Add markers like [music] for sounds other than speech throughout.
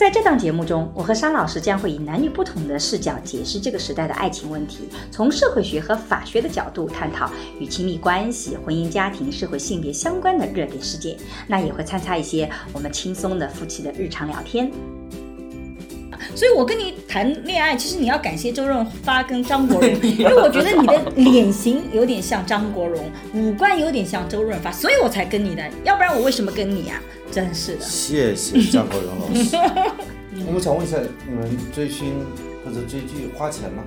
在这档节目中，我和沙老师将会以男女不同的视角解释这个时代的爱情问题，从社会学和法学的角度探讨与亲密关系、婚姻家庭、社会性别相关的热点事件。那也会参差一些我们轻松的夫妻的日常聊天。所以，我跟你谈恋爱，其实你要感谢周润发跟张国荣，[laughs] 因为我觉得你的脸型有点像张国荣，五官有点像周润发，所以我才跟你的。要不然我为什么跟你啊？真是的。谢谢张国荣老师。[laughs] 我们想问一下，你们追星或者追剧花钱吗？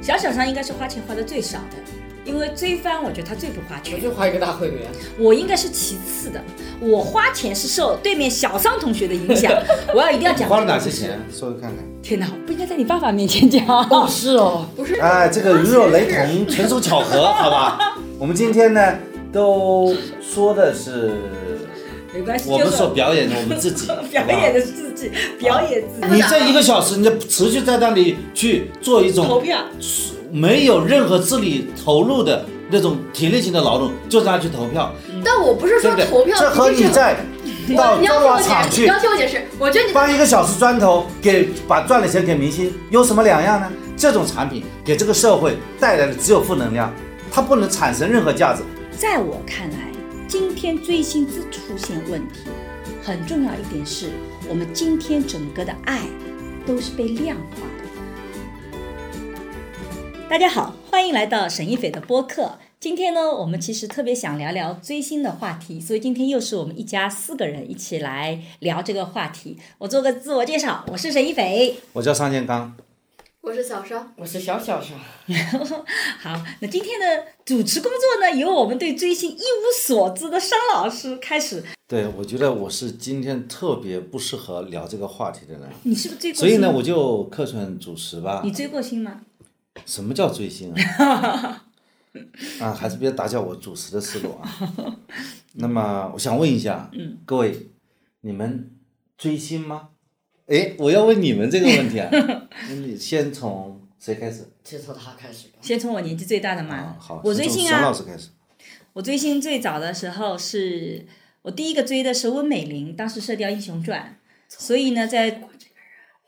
小小张应该是花钱花的最少的，因为追番我觉得他最不花钱。我就花一个大会员。我应该是其次的，我花钱是受对面小桑同学的影响。[laughs] 我要一定要讲。花了哪些钱？说说看看。天哪，不应该在你爸爸面前讲。哦，是哦，不是。哎，这个鱼肉雷同，纯属巧合，好吧？[laughs] 我们今天呢，都说的是。没关系，我们所表演的我们自己，[laughs] 表演的自己，表演自己。你这一个小时，你持续在那里去做一种投票，没有任何智力投入的那种体力型的劳动，就在那去投票。但我不是说投票，这和你在到砖瓦厂去，你要听我解释，我觉得你搬一个小时砖头给把赚的钱给明星有什么两样呢？这种产品给这个社会带来的只有负能量，它不能产生任何价值。在我看来。今天追星之出现问题，很重要一点是我们今天整个的爱都是被量化的。大家好，欢迎来到沈一斐的播客。今天呢，我们其实特别想聊聊追星的话题，所以今天又是我们一家四个人一起来聊这个话题。我做个自我介绍，我是沈一斐，我叫尚建刚。我是小商，我是小小商。[laughs] 好，那今天的主持工作呢，由我们对追星一无所知的商老师开始。对，我觉得我是今天特别不适合聊这个话题的人。你是不是追过星？所以呢，我就客串主持吧。你追过星吗？什么叫追星啊？[laughs] 啊，还是别打搅我主持的思路啊。那么，我想问一下，嗯，各位，你们追星吗？哎，我要问你们这个问题啊，[laughs] 那你先从谁开始？先从他开始。先从我年纪最大的嘛。好。我追星啊。沈老师开始。我追星最早的时候是，我第一个追的是温美玲，当时《射雕英雄传》，所以呢，在。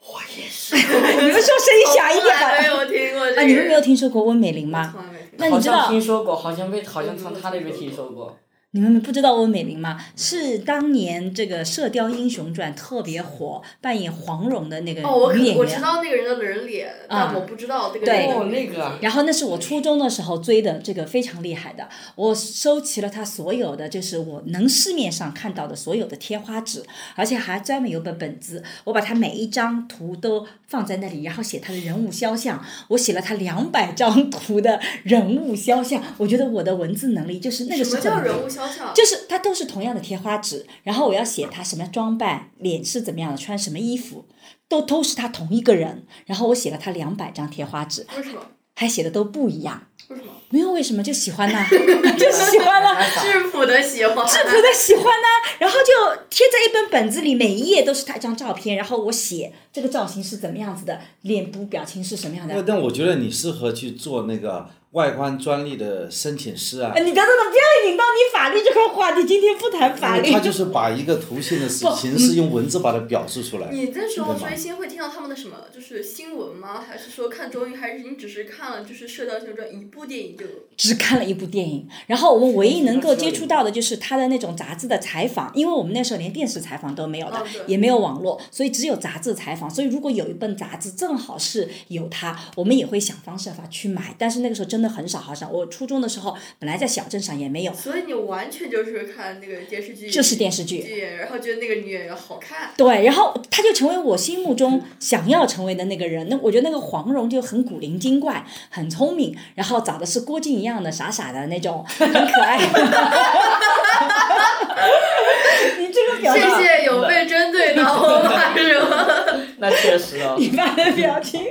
我也是。[laughs] 你们说声音小一点。没有听过。啊，你们没有听说过温美玲吗？那你知道？听说过，好像被，好像从他那边听说过。你们不知道温美玲吗？是当年这个《射雕英雄传》特别火，扮演黄蓉的那个女演员。我知道那个人的人脸，但我不知道这个。对，那个。然后那是我初中的时候追的，这个非常厉害的。我收齐了他所有的，就是我能市面上看到的所有的贴花纸，而且还专门有本本子，我把他每一张图都放在那里，然后写他的人物肖像。我写了他两百张图的人物肖像，我觉得我的文字能力就是那个时候。什么叫人物肖？就是它都是同样的贴花纸，然后我要写他什么装扮，脸是怎么样的，穿什么衣服，都都是他同一个人。然后我写了他两百张贴花纸，为什么？还写的都不一样。为什么？没有为什么，就喜欢呐，[laughs] 就喜欢呐，质朴的喜欢，质朴的喜欢呐。然后就贴在一本本子里，每一页都是他一张照片，然后我写这个造型是怎么样子的，脸部表情是什么样的。但我觉得你适合去做那个。外观专利的申请师啊！你等等等，不要引到你法律这块话题，今天不谈法律。他就是把一个图形的形式用文字把它表示出来。你那时候追星会听到他们的什么？就是新闻吗？还是说看综艺？还是你只是看了就是《射雕英雄传》一部电影就？只看了一部电影，然后我们唯一能够接触到的就是他的那种杂志的采访，因为我们那时候连电视采访都没有的，也没有网络，所以只有杂志采访。所以如果有一本杂志正好是有他，我们也会想方设法去买。但是那个时候真的很少，好少我。初中的时候，本来在小镇上也没有。所以你完全就是看那个电视剧。就是电视剧。然后觉得那个女演员好看。对，然后她就成为我心目中想要成为的那个人。那我觉得那个黄蓉就很古灵精怪，很聪明，然后长的是郭靖一样的傻傻的那种，很可爱。[laughs] [laughs] 你这个表情谢谢有被针对到，我马 [laughs] 那确实啊。你发的表情，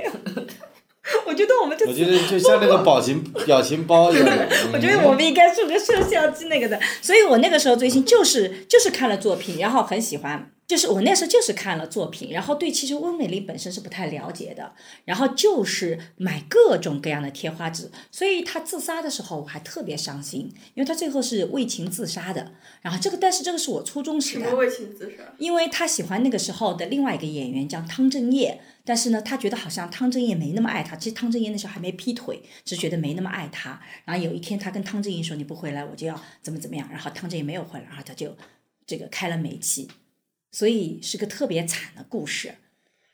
[laughs] 我觉得我们这我觉得就像那个表情表情包一样的。我觉得我们应该做个摄像机那个的，所以我那个时候追星就是就是看了作品，然后很喜欢。就是我那时候就是看了作品，然后对其实温美玲本身是不太了解的，然后就是买各种各样的贴花纸，所以她自杀的时候我还特别伤心，因为她最后是为情自杀的。然后这个，但是这个是我初中时代什么，为情自杀？因为她喜欢那个时候的另外一个演员叫汤镇业，但是呢，她觉得好像汤镇业没那么爱她。其实汤镇业那时候还没劈腿，只是觉得没那么爱她。然后有一天，她跟汤镇业说：“你不回来，我就要怎么怎么样。”然后汤镇业没有回来，然后她就这个开了煤气，所以是个特别惨的故事。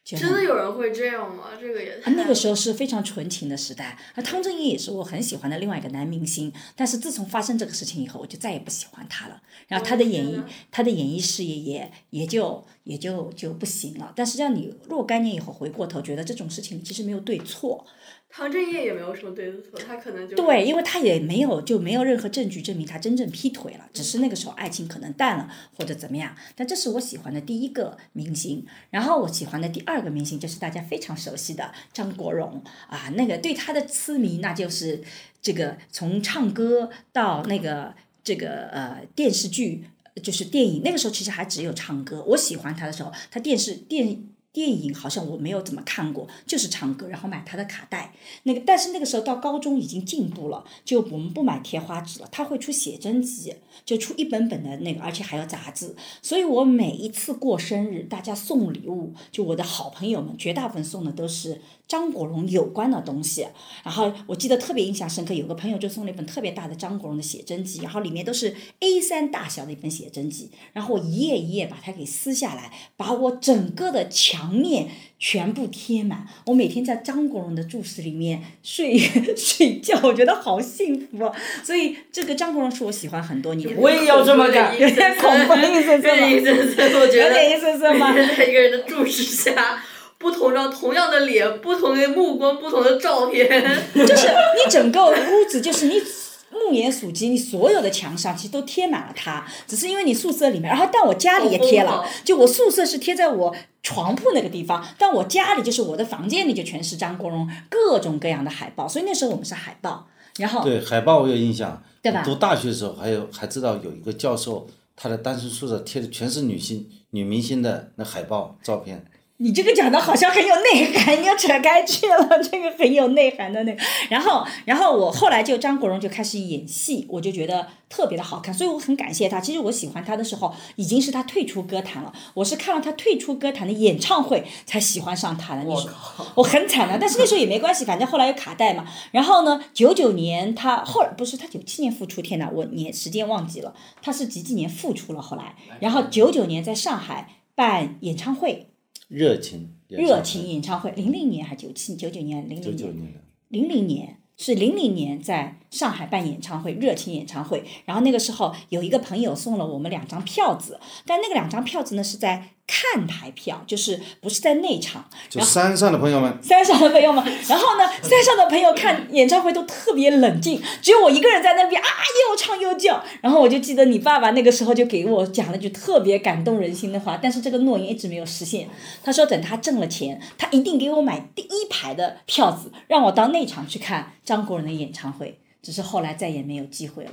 真的有人会这样吗？这个也那个时候是非常纯情的时代，而汤镇业也是我很喜欢的另外一个男明星。但是自从发生这个事情以后，我就再也不喜欢他了。然后他的演艺他的演艺事业也也就也就就不行了。但实际上你若干年以后回过头，觉得这种事情其实没有对错，唐振业也没有什么对的错，他可能就对，因为他也没有就没有任何证据证明他真正劈腿了，只是那个时候爱情可能淡了或者怎么样。但这是我喜欢的第一个明星，然后我喜欢的第二个明星就是大家非常熟悉的张国荣啊，那个对他的痴迷那就是这个从唱歌到那个这个呃电视剧。就是电影，那个时候其实还只有唱歌。我喜欢他的时候，他电视电电影好像我没有怎么看过，就是唱歌，然后买他的卡带。那个，但是那个时候到高中已经进步了，就我们不买贴花纸了，他会出写真集，就出一本本的那个，而且还有杂志。所以我每一次过生日，大家送礼物，就我的好朋友们，绝大部分送的都是张国荣有关的东西。然后我记得特别印象深刻，有个朋友就送了一本特别大的张国荣的写真集，然后里面都是 A 三大小的一本写真集，然后我一页一页把它给撕下来，把我整个的墙面全部贴满。我每天在张国荣的注释里面睡 [laughs] 睡觉，我觉得好幸福哦。所以这个张国荣是我喜欢很多年的。我也要这么干有点恐怖阴森森吗 [laughs] 有点阴森森，我觉得有点阴森森吗在一个人的注视下，不同张同样的脸，不同的目光，不同的照片，[laughs] 就是你整个屋子，就是你目眼所及，你所有的墙上其实都贴满了它，只是因为你宿舍里面，然后但我家里也贴了就我宿舍是贴在我床铺那个地方，但我家里就是我的房间里就全是张国荣各种各样的海报，所以那时候我们是海报，然后对海报我有印象，对吧？读大学的时候还有还知道有一个教授，他的单身宿舍贴的全是女星女明星的那海报照片。你这个讲的好像很有内涵，你要扯开去了，这个很有内涵的那个。然后，然后我后来就张国荣就开始演戏，我就觉得特别的好看，所以我很感谢他。其实我喜欢他的时候，已经是他退出歌坛了。我是看了他退出歌坛的演唱会才喜欢上他的。你说我很惨的，但是那时候也没关系，反正后来有卡带嘛。然后呢，九九年他后来不是他九七年复出，天呐，我年时间忘记了，他是几几年复出了后来，然后九九年在上海办演唱会。热情，热情演唱会，零零年还九七九九年零零年。零零年是零零年在上海办演唱会，热情演唱会。然后那个时候有一个朋友送了我们两张票子，但那个两张票子呢是在看台票，就是不是在内场。就山上的朋友们，山上的朋友们，然后呢，山上的朋友看演唱会都特别冷静，只有我一个人在那边啊，又唱又叫。然后我就记得你爸爸那个时候就给我讲了句特别感动人心的话，但是这个诺言一直没有实现。他说等他挣了钱，他一定给我买第一排的票子，让我到内场去看张国荣的演唱会。只是后来再也没有机会了。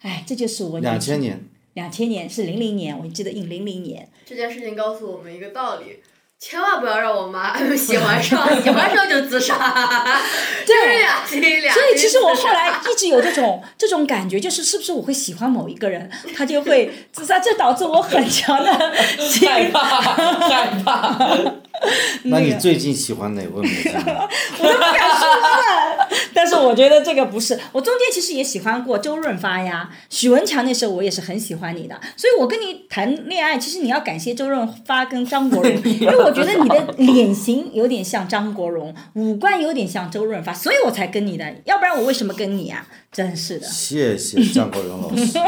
哎，这就是我两千年，两千年是零零年，我记得应零零年。这件事情告诉我们一个道理。千万不要让我妈喜欢上，喜欢上就自杀，就是两心两所以其实我后来一直有这种这种感觉，就是是不是我会喜欢某一个人，他就会自杀，这导致我很强的 [laughs] 害怕，[laughs] 害怕。那你最近喜欢哪位明星？[laughs] 我都不敢说了。但是我觉得这个不是，我中间其实也喜欢过周润发呀，许文强那时候我也是很喜欢你的，所以我跟你谈恋爱，其实你要感谢周润发跟张国荣，[laughs] 因为我觉得你的脸型有点像张国荣，五官有点像周润发，所以我才跟你的，要不然我为什么跟你啊？真是的。谢谢张国荣老师。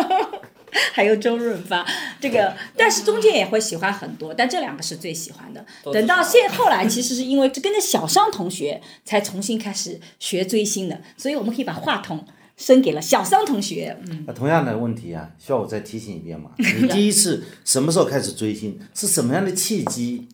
还有周润发，这个，但是中间也会喜欢很多，但这两个是最喜欢的。等到现后来，其实是因为跟着小商同学才重新开始学追星的，所以我们可以把话筒伸给了小商同学。嗯，那同样的问题啊，需要我再提醒一遍吗？[laughs] 你第一次什么时候开始追星？是什么样的契机？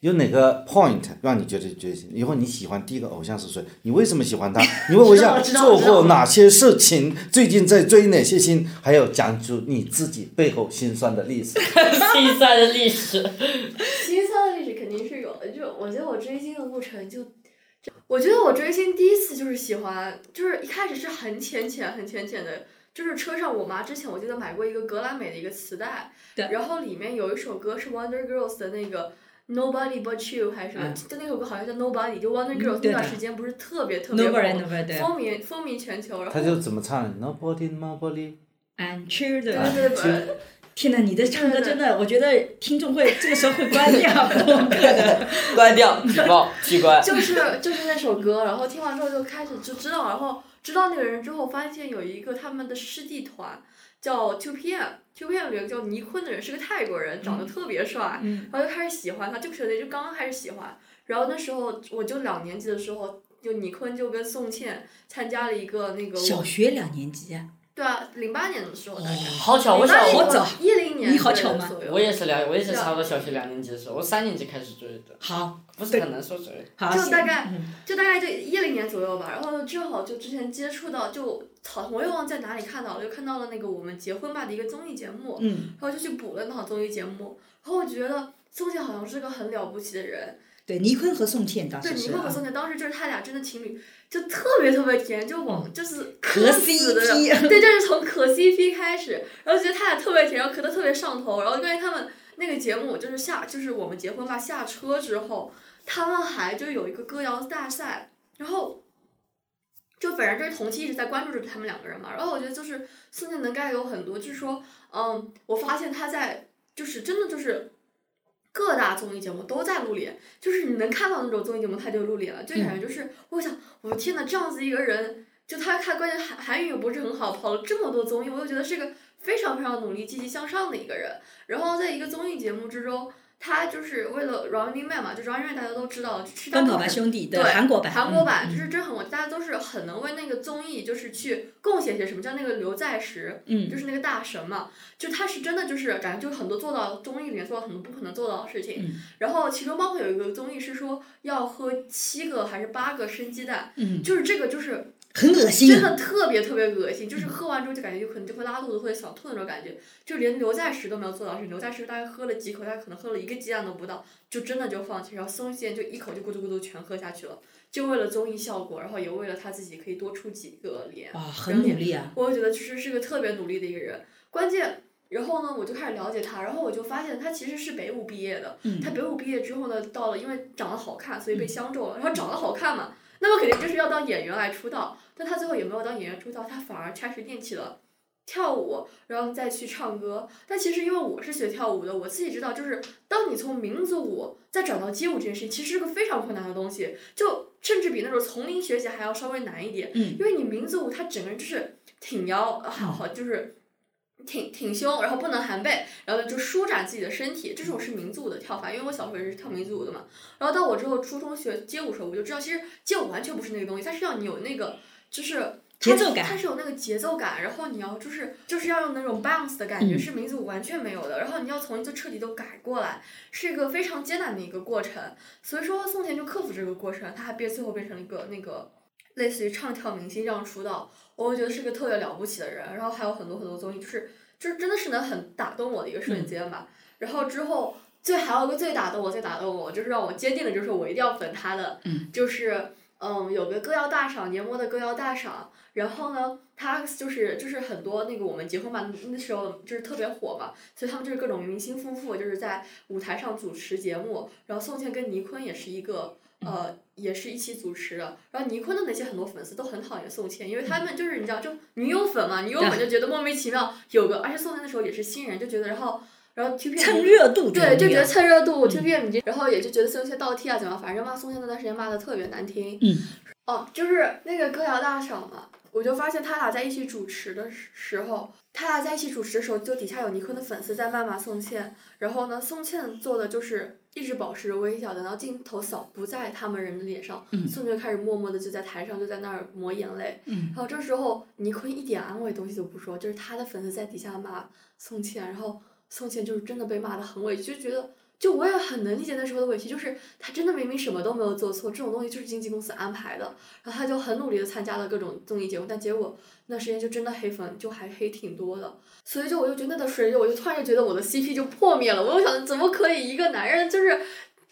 有哪个 point 让你觉得追星？以后你喜欢第一个偶像是谁？你为什么喜欢他？[laughs] 你问我一下做过哪些事情？最近在追哪些星？还有讲出你自己背后心酸的历史。[laughs] 心酸的历史。[laughs] 心酸的历史肯定是有的，就我觉得我追星的过程就，就我觉得我追星第一次就是喜欢，就是一开始是很浅浅、很浅浅的，就是车上我妈之前我记得买过一个格莱美的一个磁带，然后里面有一首歌是 Wonder Girls 的那个。Nobody but you 还是什么？嗯就那首歌好像叫 Nobody，就 Wonder Girls 那段时间不是特别特别 Nobody 火风靡风靡全球，然后他就怎么唱？Nobody, nobody。and children。对对对，天呐，你的唱歌真的，我觉得听众会这个时候会关掉 [laughs] 播客的。关掉，举报，取关。就是就是那首歌，然后听完之后就开始就知道，然后知道那个人之后，发现有一个他们的师弟团叫 Two PM，Two PM 里有个叫尼坤的人是个泰国人，长得特别帅，嗯。然后就开始喜欢他，就可能就刚刚开始喜欢，然后那时候我就两年级的时候，就尼坤就跟宋茜参加了一个那个小学两年级啊，对啊，零八年的时候大概。好巧，我小我好早一零年你好巧吗左右我也是两，我也是差不多小学两年级的时候，我三年级开始追的，好，不是很难说追。好，就大概嗯就大概就一零年左右吧，然后正好就之前接触到，就好我又忘在哪里看到了，就看到了那个我们结婚吧的一个综艺节目，嗯，然后就去补了那档综艺节目，然后我觉得宋茜好像是个很了不起的人，对，倪坤和宋茜当，时是啊倪坤和宋茜当时就是他俩真的情侣，就特别特别甜，就往就是磕，CP [laughs] 对，就是从磕 CP 开始，然后觉得他俩特别甜，然后磕的特别上头，然后关于他们那个节目就是下就是我们结婚吧下车之后，他们还就有一个歌谣大赛，然后。就反正就是同期一直在关注着他们两个人嘛，然后我觉得就是宋茜能盖有很多，就是说，嗯，我发现她在就是真的就是各大综艺节目都在露脸，就是你能看到那种综艺节目他就露脸了，就感觉就是我想，我的天呐，这样子一个人，就他看关键韩韩语也不是很好，跑了这么多综艺，我就觉得是个非常非常努力、积极向上的一个人。然后在一个综艺节目之中，他就是为了 Running Man 嘛，就 Running Man 大家都知道，去跑吧兄弟的对韩国版，韩国版嗯。就是真很火，大家都是很能为那个综艺就是去贡献些什么，像那个刘在石，嗯。就是那个大神嘛，就他是真的就是感觉就很多做到综艺里面做到很多不可能做到的事情，嗯。然后其中包括有一个综艺是说要喝七个还是八个生鸡蛋，嗯，就是这个就是很恶心啊，真的特别特别恶心，就是喝完之后就感觉有可能就会拉肚子或者想吐那种感觉，就连刘在石都没有做到，是刘在石大概喝了几口，他可能喝了一个鸡蛋都不到，就真的就放弃，然后宋茜就一口就咕嘟咕嘟全喝下去了，就为了综艺效果，然后也为了他自己可以多出几个脸，哇，很努力啊，我就觉得其实是个特别努力的一个人，关键。然后呢，我就开始了解他，然后我就发现他其实是北舞毕业的。嗯他北舞毕业之后呢，到了因为长得好看，所以被相中了。然后长得好看嘛，那么肯定就是要当演员来出道。但他最后也没有当演员出道，他反而开始练起了跳舞，然后再去唱歌。但其实因为我是学跳舞的，我自己知道，就是当你从民族舞再转到街舞这件事情，其实是个非常困难的东西，就甚至比那种从零学习还要稍微难一点。嗯因为你民族舞它整个人就是挺腰，好好就是。挺挺胸，然后不能含背，然后就舒展自己的身体，这种是民族舞的跳法。因为我小时候也是跳民族舞的嘛，然后到我之后初中学街舞时候，我就知道其实街舞完全不是那个东西，它是要你有那个就是节奏感它是有那个节奏感，然后你要就是就是要用那种 bounce 的感觉，嗯是民族舞完全没有的。然后你要从就彻底都改过来，是一个非常艰难的一个过程。所以说宋田就克服这个过程，他还变最后变成了一个那个类似于唱跳明星这样出道，我觉得是个特别了不起的人。然后还有很多很多综艺，就是就是真的是能很打动我的一个瞬间吧。然后之后最还有一个最打动我、最打动我，就是让我坚定的就是我一定要粉他的，嗯就是嗯有个歌谣大赏年末的歌谣大赏，然后呢他就是就是很多那个我们结婚吧那时候就是特别火嘛，所以他们就是各种明星夫妇就是在舞台上主持节目，然后宋茜跟倪坤也是一个。呃，也是一起主持的。然后尼坤的那些很多粉丝都很讨厌宋茜，因为他们就是你知道，就女友粉嘛，女友粉就觉得莫名其妙有个，而且宋茜那时候也是新人，就觉得然后然后 T P 蹭热度对，就觉得蹭热度，T P M 然后也就觉得宋茜倒贴啊怎么，反正骂宋茜那段时间骂的特别难听。嗯。哦，就是那个歌谣大赏嘛，我就发现他俩在一起主持的时时候，他俩在一起主持的时候，就底下有尼坤的粉丝在谩骂宋茜，然后呢，宋茜做的就是一直保持着微笑，等到镜头扫不在他们人的脸上，嗯宋茜就开始默默的就在台上就在那儿抹眼泪，嗯。然后这时候尼坤一点安慰东西都不说，就是他的粉丝在底下骂宋茜，然后宋茜就是真的被骂的很委屈，就觉得就我也很能理解那时候的委屈，就是他真的明明什么都没有做错，这种东西就是经纪公司安排的，然后他就很努力的参加了各种综艺节目，但结果那时间就真的黑粉就还黑挺多的，所以就我就觉得那段时间，我就突然就觉得我的 CP 就破灭了，我又想怎么可以一个男人就是。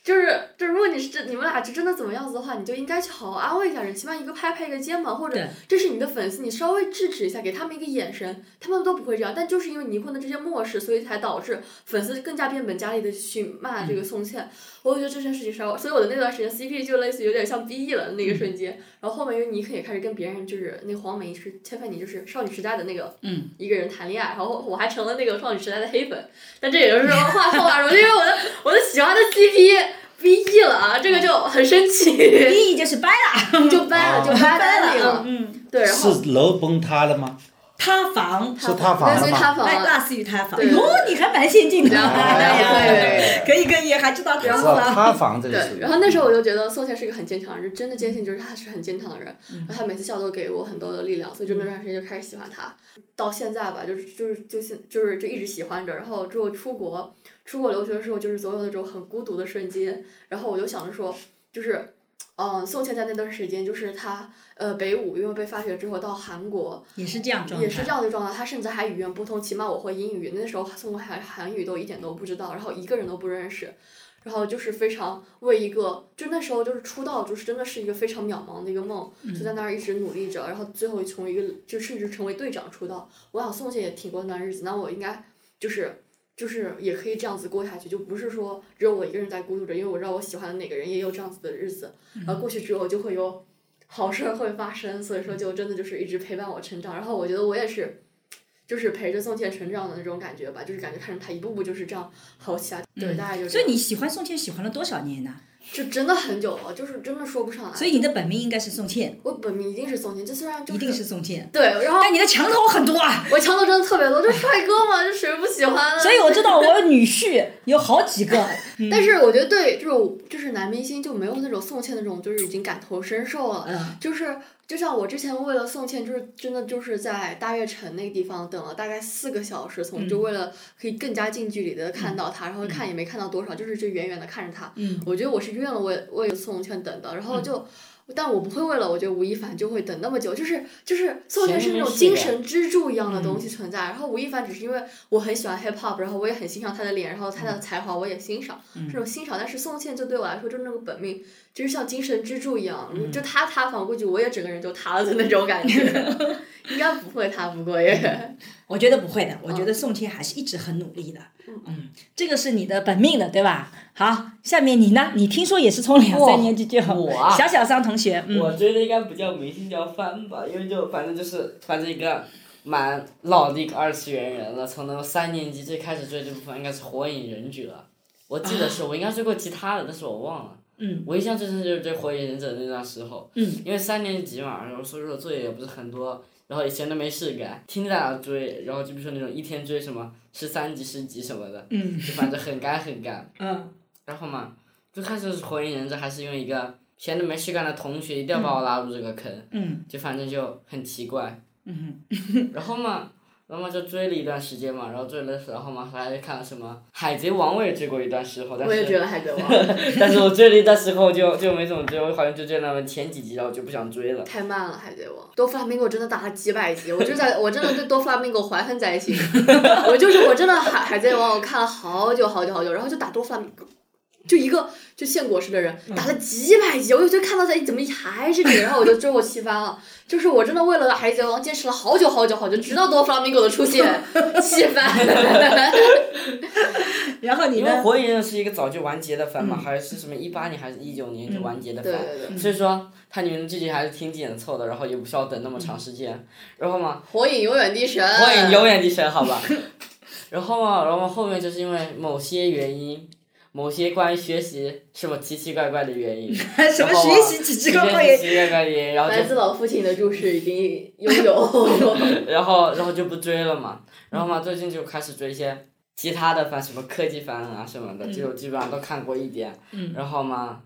就是，就如果你是真你们俩是真的怎么样子的话，你就应该去好好安慰一下人，起码一个拍拍一个肩膀，或者这是你的粉丝，你稍微制止一下，给他们一个眼神，他们都不会这样。但就是因为倪坤的这些漠视，所以才导致粉丝更加变本加厉的去骂这个宋茜。我就觉得这件事情稍微，所以我的那段时间 CP 就类似有点像 BE 了那个瞬间。然后后面因为倪坤也开始跟别人就是那黄梅是千帆，你就是少女时代的那个嗯一个人谈恋爱，然后我还成了那个少女时代的黑粉。但这也就是说话后话说，因为我的我的喜欢的 CP。BE 了啊，这个就很生气，VE 就是掰了，就掰了，就掰了。嗯，对，然后是楼崩塌了吗？塌房。是塌房？哎，塌房了。类似于塌房。对哟，你还蛮先进的。哎呀对可以可以，还知道塌知道房。塌房这个对，是。然后那时候我就觉得宋茜是一个很坚强的人，真的坚信就是她是很坚强的人，然后她每次笑都给我很多的力量，所以就那段时间就开始喜欢她，到现在吧，就是就是就是就是就一直喜欢着，然后之后出国出国留学的时候，就是总有那种很孤独的瞬间，然后我就想着说，就是。嗯，宋茜在那段时间，就是她呃北舞，因为被发掘之后到韩国，也是这样状态。也是这样的状态，她甚至还语言不通，起码我会英语，那时候宋国韩韩语都一点都不知道，然后一个人都不认识，然后就是非常为一个，就那时候就是出道，就是真的是一个非常渺茫的一个梦，就在那儿一直努力着，然后最后成为一个，就甚至成为队长出道。我想宋茜也挺过那段日子，那我应该就是。就是也可以这样子过下去，就不是说只有我一个人在孤独着，因为我知道我喜欢的哪个人也有这样子的日子，然后过去之后就会有好事儿会发生，所以说就真的就是一直陪伴我成长。然后我觉得我也是，就是陪着宋茜成长的那种感觉吧，就是感觉看着她一步步就是这样好起来。对，大概就是。所以你喜欢宋茜喜欢了多少年呢？就真的很久了，就是真的说不上来。所以你的本命应该是宋茜，我本命一定是宋茜，就虽然就一定是宋茜。对，然后但你的墙头很多啊，我墙头真的特别多，就帅哥嘛，就谁不喜欢啊？[laughs] 所以我知道我女婿有好几个。[laughs] 但是我觉得对这种就是男明星就没有那种宋茜那种就是已经感同身受了，嗯就是就像我之前为了宋茜，就是真的就是在大悦城那个地方等了大概四个小时，从就为了可以更加近距离的看到她，然后看也没看到多少，就是就远远的看着她。嗯我觉得我是愿了为为宋茜等的，然后就。但我不会为了我觉得吴亦凡就会等那么久，就是就是宋茜是那种精神支柱一样的东西存在，然后吴亦凡只是因为我很喜欢 hip hop，然后我也很欣赏他的脸，然后他的才华我也欣赏，这种欣赏，但是宋茜就对我来说就是那个本命，就是像精神支柱一样，就他塌房，估计我也整个人就塌了的那种感觉，[laughs] 应该不会塌，不过也。我觉得不会的，我觉得宋茜还是一直很努力的。嗯，这个是你的本命的，对吧？好，下面你呢？你听说也是从两三年级就我啊小小三同学，嗯，我追的应该不叫明星，叫番吧，因为就反正就是反正一个蛮老的一个二次元人了。从那个三年级最开始追这部分应该是《火影忍者》，我记得是我应该追过其他的，但是我忘了。嗯。我印象最深就是追《火影忍者》那段时候。嗯。因为三年级嘛，然后所以说作业也不是很多，然后以前都没事干，天天在那追，然后就比如说那种一天追什么十三集、十集什么的，嗯就反正很干很干。[laughs] 嗯然后嘛，最开始是火影忍者，还是因为一个闲着没事干的同学一定要把我拉入这个坑，嗯就反正就很奇怪。嗯然后嘛，然后嘛就追了一段时间嘛，然后追了，然后嘛还看了什么《海贼王》，我也追过一段时候，但我也觉是得海贼王 [laughs] 但是我追了一段时候就就没怎么追，我好像就追了前几集，然后就不想追了。太慢了，海贼王。多弗拉明戈真的打了几百集，我就在我真的对多弗拉明戈怀恨在心。[laughs] 我就是我真的海海贼王，我看了好久好久好久，然后就打多弗拉明戈。就一个就献果实的人打了几百集，我就觉得看到他怎么还是你，然后我就追我气翻了。就是我真的为了海贼王坚持了好久好久好久，直到多弗拉明戈的出现，气翻。[laughs] 然后你因为呢？火影忍者是一个早就完结的番嘛，还是什么一八年还是一九年就完结的番，对对对，所以说它里面的剧情还是挺紧凑的，然后也不需要等那么长时间，然后嘛。火影永远的神。火影永远的神，好吧。[laughs] 然后嘛，然后后面就是因为某些原因，某些关于学习什么奇奇怪怪的原因，[laughs] 什么学习奇奇怪怪也学习奇奇怪怪的原因，然后来自老父亲的注视已经拥有。[laughs] 然后然后就不追了嘛，然后嘛最近就开始追一些其他的番，什么科技番啊什么的，就基本上都看过一点。嗯。然后嘛，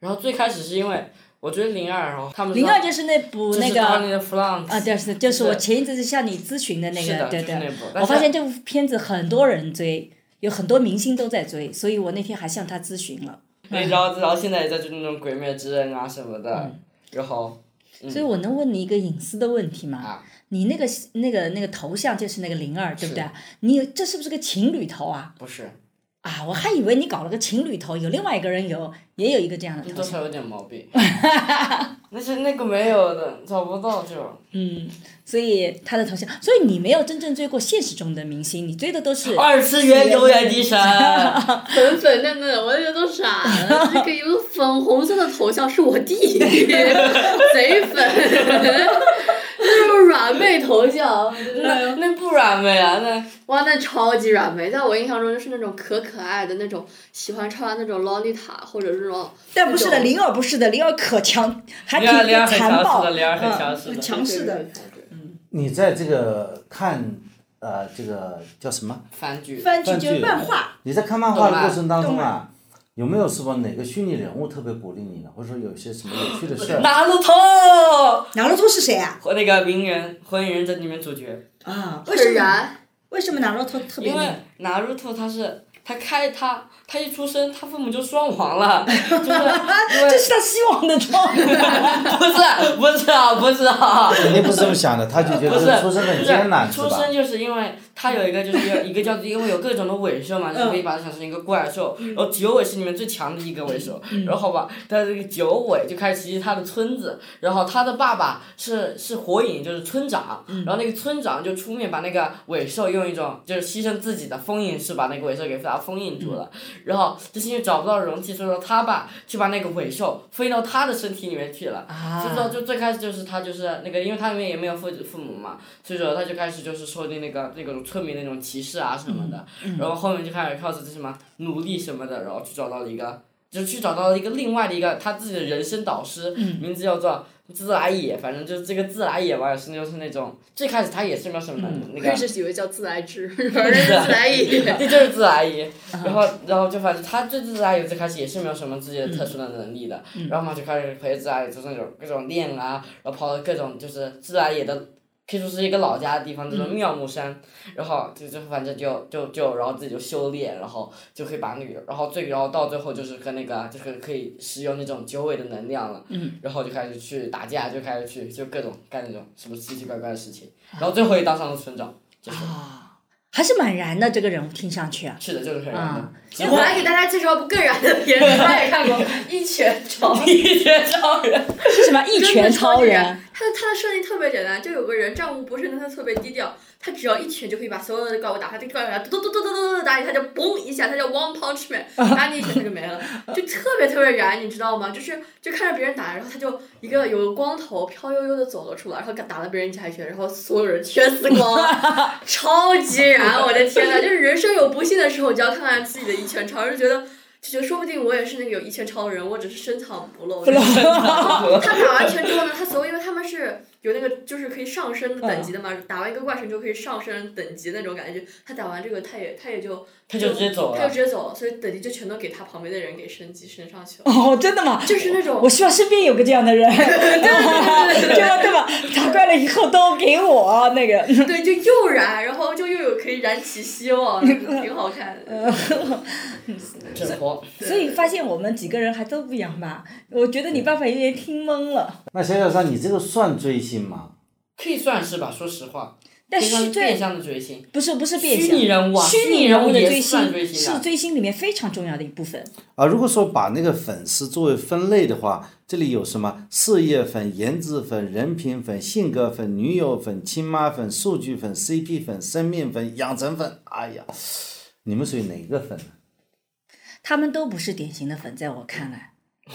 然后最开始是因为我追零二，然后他们零二就是那部那个啊，对是就是我前一阵子向你咨询的那个，对对。我发现这部片子很多人追，有很多明星都在追，所以我那天还向他咨询了。然后然后现在也在追那种《鬼灭之刃》啊什么的，然后。所以我能问你一个隐私的问题吗？啊。你那个那个那个头像就是那个灵儿，对不对？你这是不是个情侣头啊？不是。啊，我还以为你搞了个情侣头，有另外一个人有也有一个这样的头像。多少有点毛病。[laughs] 那是那个没有的，找不到就。嗯，所以他的头像，所以你没有真正追过现实中的明星，你追的都是。二次元永远的神。[laughs] 粉粉嫩嫩，我这都傻了。这个有粉红色的头像是我弟，[laughs] 贼粉。那种软妹头像，那那不软妹啊，那哇，那超级软妹，在我印象中就是那种可可爱的那种，喜欢穿那种洛丽塔或者是种。但不是的，灵儿不是的，灵儿可强，还挺残暴，嗯，强势的。嗯。你在这个看呃这个叫什么？番剧。番剧就是漫画。你在看漫画的过程当中啊。有没有什么哪个虚拟人物特别鼓励你呢？或者说有些什么有趣的事儿？纳鲁头。纳鲁头是谁啊？和那个鸣人，火影忍者里面主角。啊，为什么？为什么纳鲁头特别？因为纳鲁头他是他开他。他一出生，他父母就双亡了，[laughs] 就是这是他希望的状态。[laughs] 不是不是啊不是啊。肯定不是这么想的，他就觉得出生很艰难，出生就是因为他有一个就是一个叫因为有各种的尾兽嘛，就可以把它想成一个怪兽，然后九尾是里面最强的一个尾兽，然后吧，他这个九尾就开始袭击他的村子，然后他的爸爸是是火影，就是村长，然后那个村长就出面把那个尾兽用一种就是牺牲自己的封印式把那个尾兽给他封印住了。然后就是因为找不到容器，所以说他爸就把那个尾兽飞到他的身体里面去了。所以说就最开始就是他就是那个，因为他里面也没有父父母嘛，所以说他就开始就是受的那个那种村民那种歧视啊什么的。然后后面就开始靠着这什么努力什么的，然后去找到了一个，就去找到了一个另外的一个他自己的人生导师，名字叫做。自来也，反正就是这个自来也吧，是就是那种最开始他也是没有什么那个。开始以为叫自来之，反正自来也。这就是自来也，[laughs] 然后然后就反正他对自来也最开始也是没有什么自己的特殊的能力的，然后嘛就开始陪自来也就是那种各种练啊，然后跑到各种就是自来也的。可以说是一个老家的地方，就是妙木山，然后就就反正就就就然后自己就修炼，然后就可以把那个，然后最然后到最后就是跟那个就是可以使用那种九尾的能量了，然后就开始去打架，就开始去就各种干那种什么奇奇怪怪的事情，然后最后也当上了村长，就是。还是蛮燃的，这个人物听上去啊。是的，就是很燃的。我来给大家介绍部更燃的片子，他也看过《一拳超人》。[laughs] 一拳超人是什么？一拳超人。他的他的设定特别简单，就有个人战无不胜，但他特别低调。他只要一拳就可以把所有的怪物打他，这个怪物咚咚咚咚咚咚打你，他就嘣一下，他叫 One Punch Man，[laughs] 打你一拳他就没了，就特别特别燃，你知道吗？就是就看着别人打，然后他就一个有个光头飘悠悠的走了出来，然后打了别人一拳，然后所有人全死光，[laughs] 超级燃！我的天呐，就是人生有不幸的时候，你就要看看自己的一拳超，就觉得就觉得说不定我也是那个有一拳超人，我只是深藏不露。[laughs] 他打完拳之后呢，他所有因为他们是。有那个就是可以上升等级的嘛，打完一个怪神就可以上升等级那种感觉。他打完这个，他也他也就他就直接走了，他就直接走了，所以等级就全都给他旁边的人给升级升上去了。哦，真的吗？就是那种。我希望身边有个这样的人。对吧对对 [laughs] 对吧？打怪了以后都给我那个。对，就又燃，然后就又有可以燃起希望，挺好看的。[laughs] [laughs] 所以发现我们几个人还都不一样吧？我觉得你爸爸有点听懵了。那小小三，你这个算追星吗？可以算是吧，说实话。但是变相的追星。不是不是变相。虚拟人物啊，虚拟人物的追星是追星里面非常重要的一部分。啊，如果说把那个粉丝作为分类的话，这里有什么事业粉、颜值粉、人品粉、性格粉、女友粉、亲妈粉、数据粉、CP 粉、生命粉、养成粉。哎呀，你们属于哪个粉呢？他们都不是典型的粉，在我看来。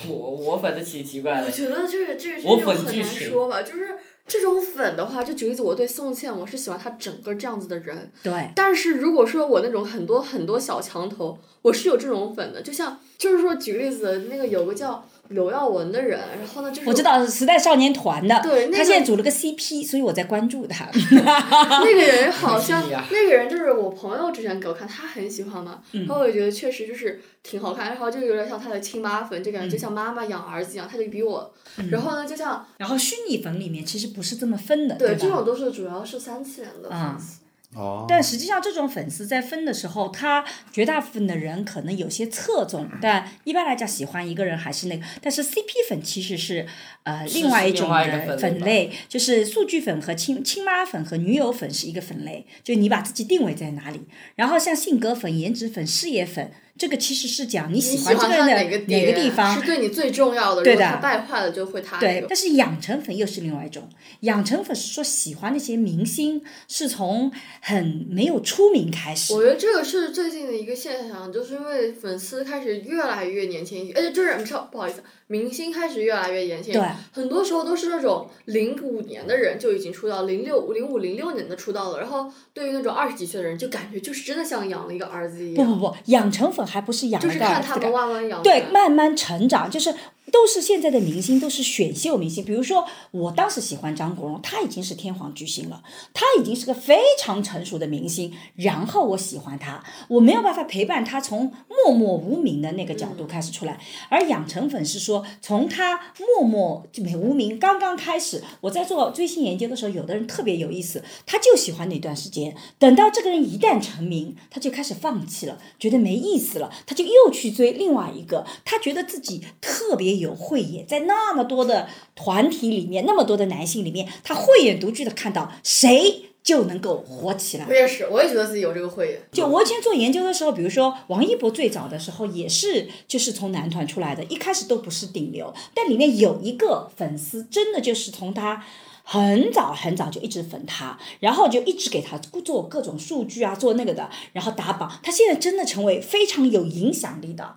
我我粉的挺奇怪的。我觉得就是这个这个很难说吧，就是。这种粉的话，就举例子，我对宋茜，我是喜欢她整个这样子的人。对。但是如果说我那种很多很多小墙头，我是有这种粉的，就像就是说举例子，那个有个叫刘耀文的人，然后呢就是。我知道时代少年团的。对。他现在组了个 CP，所以我在关注他。[laughs] 那个人好像，那个人就是我朋友之前给我看，他很喜欢嘛，然后我也觉得确实就是挺好看，然后就有点像他的亲妈粉，就感觉就像妈妈养儿子一样，他就比我。然后呢，就像。然后虚拟粉里面其实不是这么分的，对，这种都是主要是三次元的粉丝。哦，但实际上，这种粉丝在分的时候，他绝大部分的人可能有些侧重，但一般来讲，喜欢一个人还是那个。但是 CP 粉其实是呃另外一种的粉类，就是数据粉和亲亲妈粉和女友粉是一个粉类，就你把自己定位在哪里。然后像性格粉、颜值粉、事业粉，这个其实是讲你你喜喜欢这个人的哪个哪个地方是对你最重要的，对的。败坏了就会他对，但是养成粉又是另外一种，养成粉是说喜欢那些明星，是从很没有出名开始。我觉得这个是最近的一个现象，就是因为粉丝开始越来越年轻，而且就是不是不好意思，明星开始越来越年轻，对。很多时候都是那种零五年的人就已经出道，零六零五零六年的出道了，然后对于那种二十几岁的人，就感觉就是真的像养了一个儿子一样，不不不，养成粉还不是养的看他们慢慢养对，慢慢成长，就是都是现在的明星，都是选秀明星。比如说，我当时喜欢张国荣，他已经是天皇巨星了，他已经是个非常成熟的明星。然后我喜欢他，我没有办法陪伴他从默默无名的那个角度开始出来。而养成粉是说，从他默默就没无名刚刚开始，我在做追星研究的时候，有的人特别有意思，他就喜欢那段时间，等到这个人一旦成名，他就开始放弃了，觉得没意思了，他就又去追另外一个，他觉得自己特别有慧眼，在那么多的团体里面，那么多的男性里面，他慧眼独具的看到谁就能够火起来我。也是，我也觉得自己有这个慧眼。就我以前做研究的时候，比如说王一博最早的时候也是就是从男团出来的，一开始都不是顶流，但里面有一个粉丝真的就是从他。很早很早就一直粉他，然后就一直给他做各种数据啊，做那个的，然后打榜。他现在真的成为非常有影响力的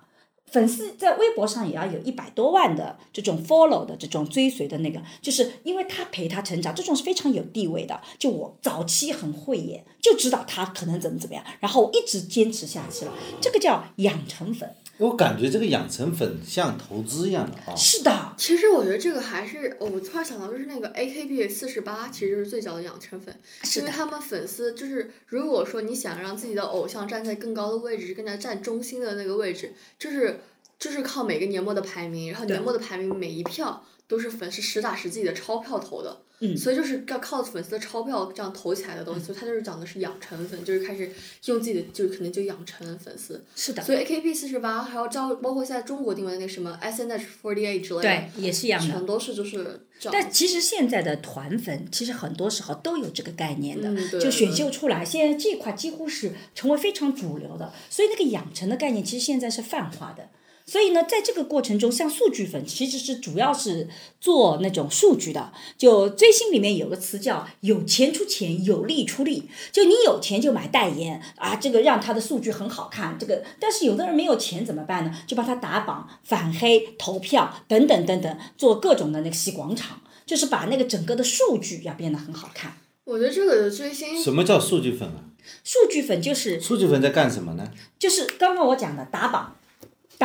粉丝，在微博上也要有一百多万的这种 follow 的这种追随的那个，就是因为他陪他成长，这种是非常有地位的。就我早期很慧眼，就知道他可能怎么怎么样，然后一直坚持下去了，这个叫养成粉。我感觉这个养成粉像投资一样的啊。是的，其实我觉得这个还是，哦我突然想到，就是那个 A K B 四十八，其实就是最早的养成粉，因为他们粉丝就是，如果说你想让自己的偶像站在更高的位置，更加占中心的那个位置，就是就是靠每个年末的排名，然后年末的排名每一票都是粉丝实打实自己的钞票投的。嗯所以就是要靠粉丝的钞票这样投起来的东西，所以他就是讲的是养成粉，就是开始用自己的，就是可能就养成粉丝。是的，所以 A K B 四十八，还有招，包括现在中国定位的那个什么 S N H forty eight 之类的，对，也是一样的。全都是就是这样。但其实现在的团粉，其实很多时候都有这个概念的，嗯对就选秀出来，现在这块几乎是成为非常主流的，所以那个养成的概念其实现在是泛化的。所以呢，在这个过程中，像数据粉其实是主要是做那种数据的。就追星里面有个词叫“有钱出钱，有力出力”。就你有钱就买代言啊，这个让他的数据很好看。这个，但是有的人没有钱怎么办呢？就帮他打榜、反黑、投票等等等等，做各种的那个洗广场，就是把那个整个的数据要变得很好看。我觉得这个的追星，什么叫数据粉啊？数据粉就是数据粉在干什么呢？就是刚刚我讲的打榜，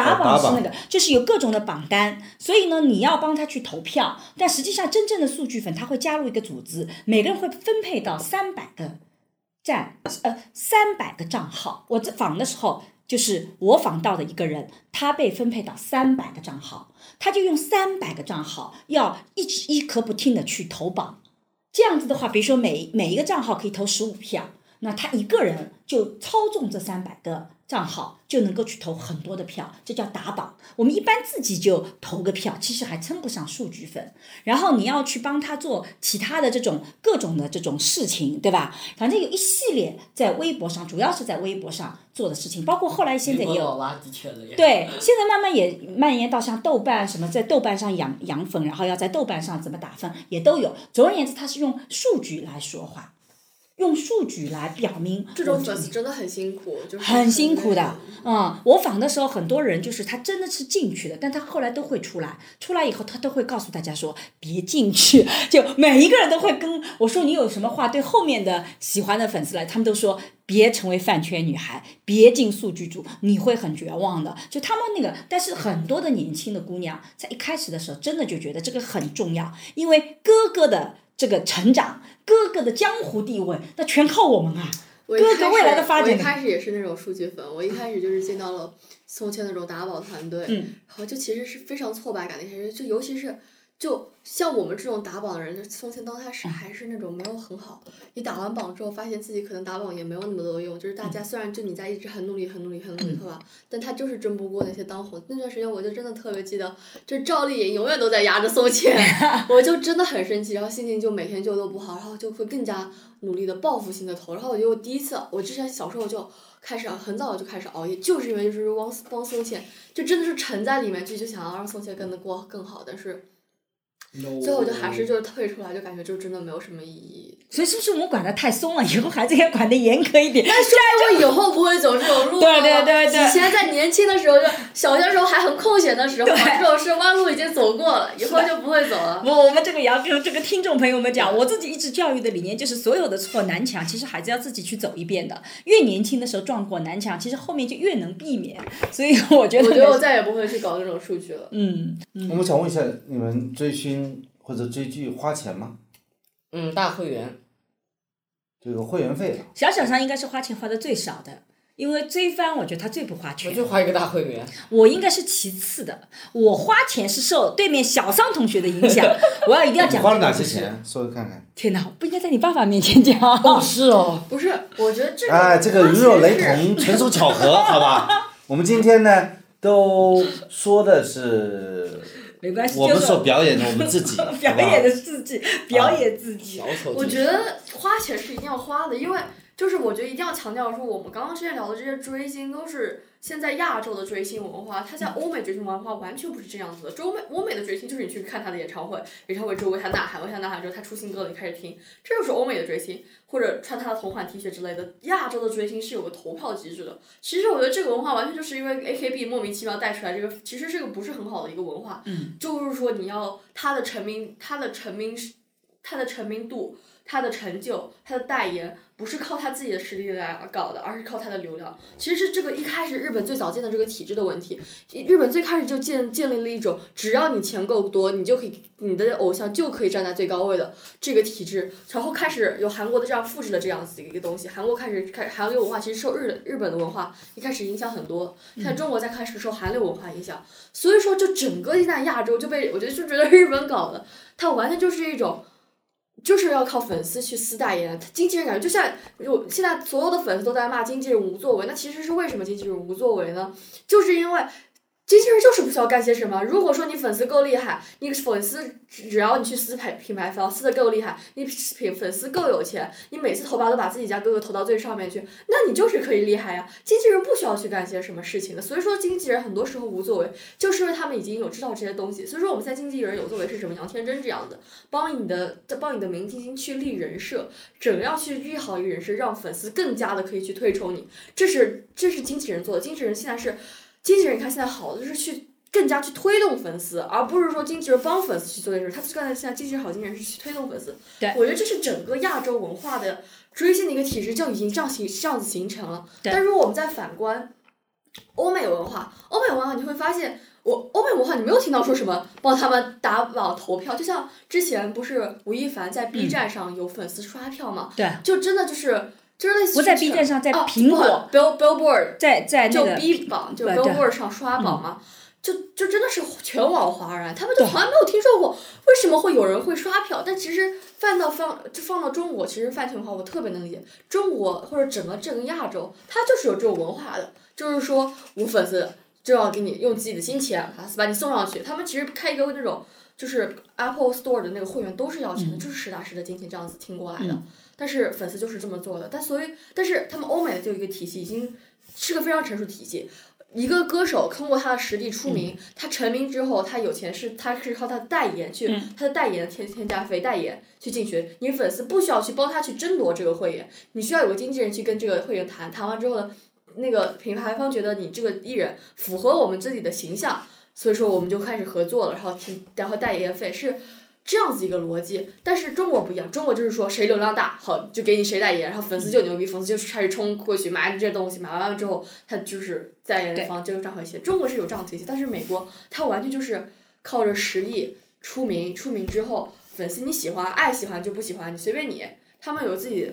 打榜是那个，就是有各种的榜单，所以呢，你要帮他去投票，但实际上真正的数据粉他会加入一个组织，每个人会分配到三百个站，呃，三百个账号。我这访的时候，就是我访到的一个人，他被分配到三百个账号，他就用三百个账号要一直一刻不停的去投榜。这样子的话，比如说每每一个账号可以投十五票，那他一个人就操纵这三百个账号，就能够去投很多的票，这叫打榜。我们一般自己就投个票，其实还称不上数据粉。然后你要去帮他做其他的这种各种的这种事情，对吧？反正有一系列在微博上，主要是在微博上做的事情，包括后来现在也有。对，现在慢慢也蔓延到像豆瓣什么，在豆瓣上养养粉，然后要在豆瓣上怎么打分也都有。总而言之，它是用数据来说话，用数据来表明这种粉丝真的很辛苦，就是很辛苦的。嗯，我访的时候，很多人就是他真的是进去的，但他后来都会出来，出来以后他都会告诉大家说别进去，就每一个人都会跟我说你有什么话对后面的喜欢的粉丝来，他们都说别成为饭圈女孩，别进数据组，你会很绝望的。就他们那个，但是很多的年轻的姑娘在一开始的时候真的就觉得这个很重要，因为哥哥的这个成长，哥哥的江湖地位，那全靠我们啊。哥哥未来的发展我一开始也是那种数据粉，我一开始就是进到了宋茜那种打宝团队，嗯然后就其实是非常挫败感的一件事，就尤其是就像我们这种打榜的人，就宋茜刚开始还是那种没有很好。你打完榜之后，发现自己可能打榜也没有那么多用，就是大家虽然就你在一直很努力、很努力、很努力，对吧？但他就是争不过那些当红。那段时间我就真的特别记得，就赵丽颖永远都在压着宋茜，[laughs] 我就真的很生气，然后心情就每天就都不好，然后就会更加努力的报复性的投。然后我就第一次，我之前小时候就开始很早就开始熬夜，就是因为就是汪帮宋茜，就真的是沉在里面去，就想要让宋茜跟的过更好，但是。最后就还是就退出来，就感觉就真的没有什么意义。所以是不是我们管的太松了？以后孩子也管的严格一点。但是我以后不会走这种路了。对对对对。以前在年轻的时候，就小学时候还很空闲的时候，这种是弯路已经走过了，以后就不会走了。我我们这个也要跟这个听众朋友们讲，我自己一直教育的理念就是，所有的错南墙，其实孩子要自己去走一遍的。越年轻的时候撞过南墙，其实后面就越能避免。所以我觉得。我觉得我再也不会去搞这种数据了。嗯。我们想问一下，你们追星？或者追剧花钱吗？嗯，大会员。这个会员费。小小上应该是花钱花的最少的，因为追番我觉得他最不花钱。我就花一个大会员。我应该是其次的，我花钱是受对面小商同学的影响。[laughs] 我要一定要讲。花了哪些钱？说说看看。天哪，不应该在你爸爸面前讲。哦，是哦。不是，我觉得这。哎，这个鱼肉雷同，纯属巧合，好吧？我们今天呢，都说的是。没关系，我们所表演的我们自己，[laughs] 表演的自己，表演自己。我觉得花钱是一定要花的，因为就是我觉得一定要强调说，我们刚刚之前聊的这些追星都是。现在亚洲的追星文化，它在欧美追星文化完全不是这样子的。欧美欧美的追星就是你去看他的演唱会，演唱会之后为他呐喊，为他呐喊之后他出新歌了，你开始听，这就是欧美的追星，或者穿他的同款 T 恤之类的。亚洲的追星是有个投票机制的。其实我觉得这个文化完全就是因为 AKB 莫名其妙带出来这个，其实是个不是很好的一个文化。就是说你要他的成名，他的成名，他的成名度。他的成就，他的代言，不是靠他自己的实力来搞的，而是靠他的流量。其实是这个一开始日本最早建的这个体制的问题。日本最开始就建建立了一种，只要你钱够多，你就可以，你的偶像就可以站在最高位的这个体制。然后开始有韩国的这样复制了这样子一个东西。韩国开始开韩流文化其实受日日本的文化一开始影响很多，现在中国在开始受韩流文化影响。所以说，就整个现在亚洲就被我觉得就觉得日本搞的，它完全就是一种。就是要靠粉丝去撕代言，经纪人感觉就像有现在所有的粉丝都在骂经纪人无作为，那其实是为什么经纪人无作为呢？就是因为。经纪人就是不需要干些什么。如果说你粉丝够厉害，你粉丝只要你去撕牌品牌方撕的够厉害，你品粉丝够有钱，你每次投标都把自己家哥哥投到最上面去，那你就是可以厉害呀。经纪人不需要去干些什么事情的，所以说经纪人很多时候无作为，就是因为他们已经有知道这些东西。所以说我们在经纪人有作为是什么？杨天真这样的，帮你的帮你的明星去立人设，怎样去立好一个人设，让粉丝更加的可以去推崇你，这是这是经纪人做的。经纪人现在是。经纪人，你看现在好的就是去更加去推动粉丝，而不是说经纪人帮粉丝去做这事。他刚才现在经纪人好，经纪人是去推动粉丝。对。我觉得这是整个亚洲文化的追星的一个体制，就已经这样形这样子形成了。但如果我们再反观欧美文化，欧美文化你会发现，我欧美文化你没有听到说什么帮他们打榜投票，就像之前不是吴亦凡在 B 站上有粉丝刷票嘛？对。就真的就是。就是那些不在 B 站上，在苹果，Bill Billboard，在在就 B 榜，就 Billboard 上刷榜嘛，就就真的是全网哗然，他们就从来没有听说过为什么会有人会刷票，但其实放到放就放到中国，其实饭圈文化我特别能理解，中国或者整个整个亚洲，它就是有这种文化的，就是说我粉丝就要给你用自己的金钱把把你送上去，他们其实开一个那种就是 Apple Store 的那个会员都是要钱的，就是实打实的金钱这样子听过来的。但是粉丝就是这么做的，但所以，但是他们欧美的就一个体系，已经是个非常成熟体系。一个歌手通过他的实力出名，他成名之后，他有钱是他是靠他的代言去，他的代言添添加费代言去进群。你粉丝不需要去帮他去争夺这个会员，你需要有个经纪人去跟这个会员谈，谈完之后呢，那个品牌方觉得你这个艺人符合我们自己的形象，所以说我们就开始合作了，然后提然后代言费是。这样子一个逻辑，但是中国不一样，中国就是说谁流量大，好就给你谁代言，然后粉丝就牛逼，粉丝就开始冲过去买你这些东西，买完了之后，他就是代言方就赚回钱。中国是有这样体系，但是美国他完全就是靠着实力出名，出名之后粉丝你喜欢爱喜欢就不喜欢你随便你，他们有自己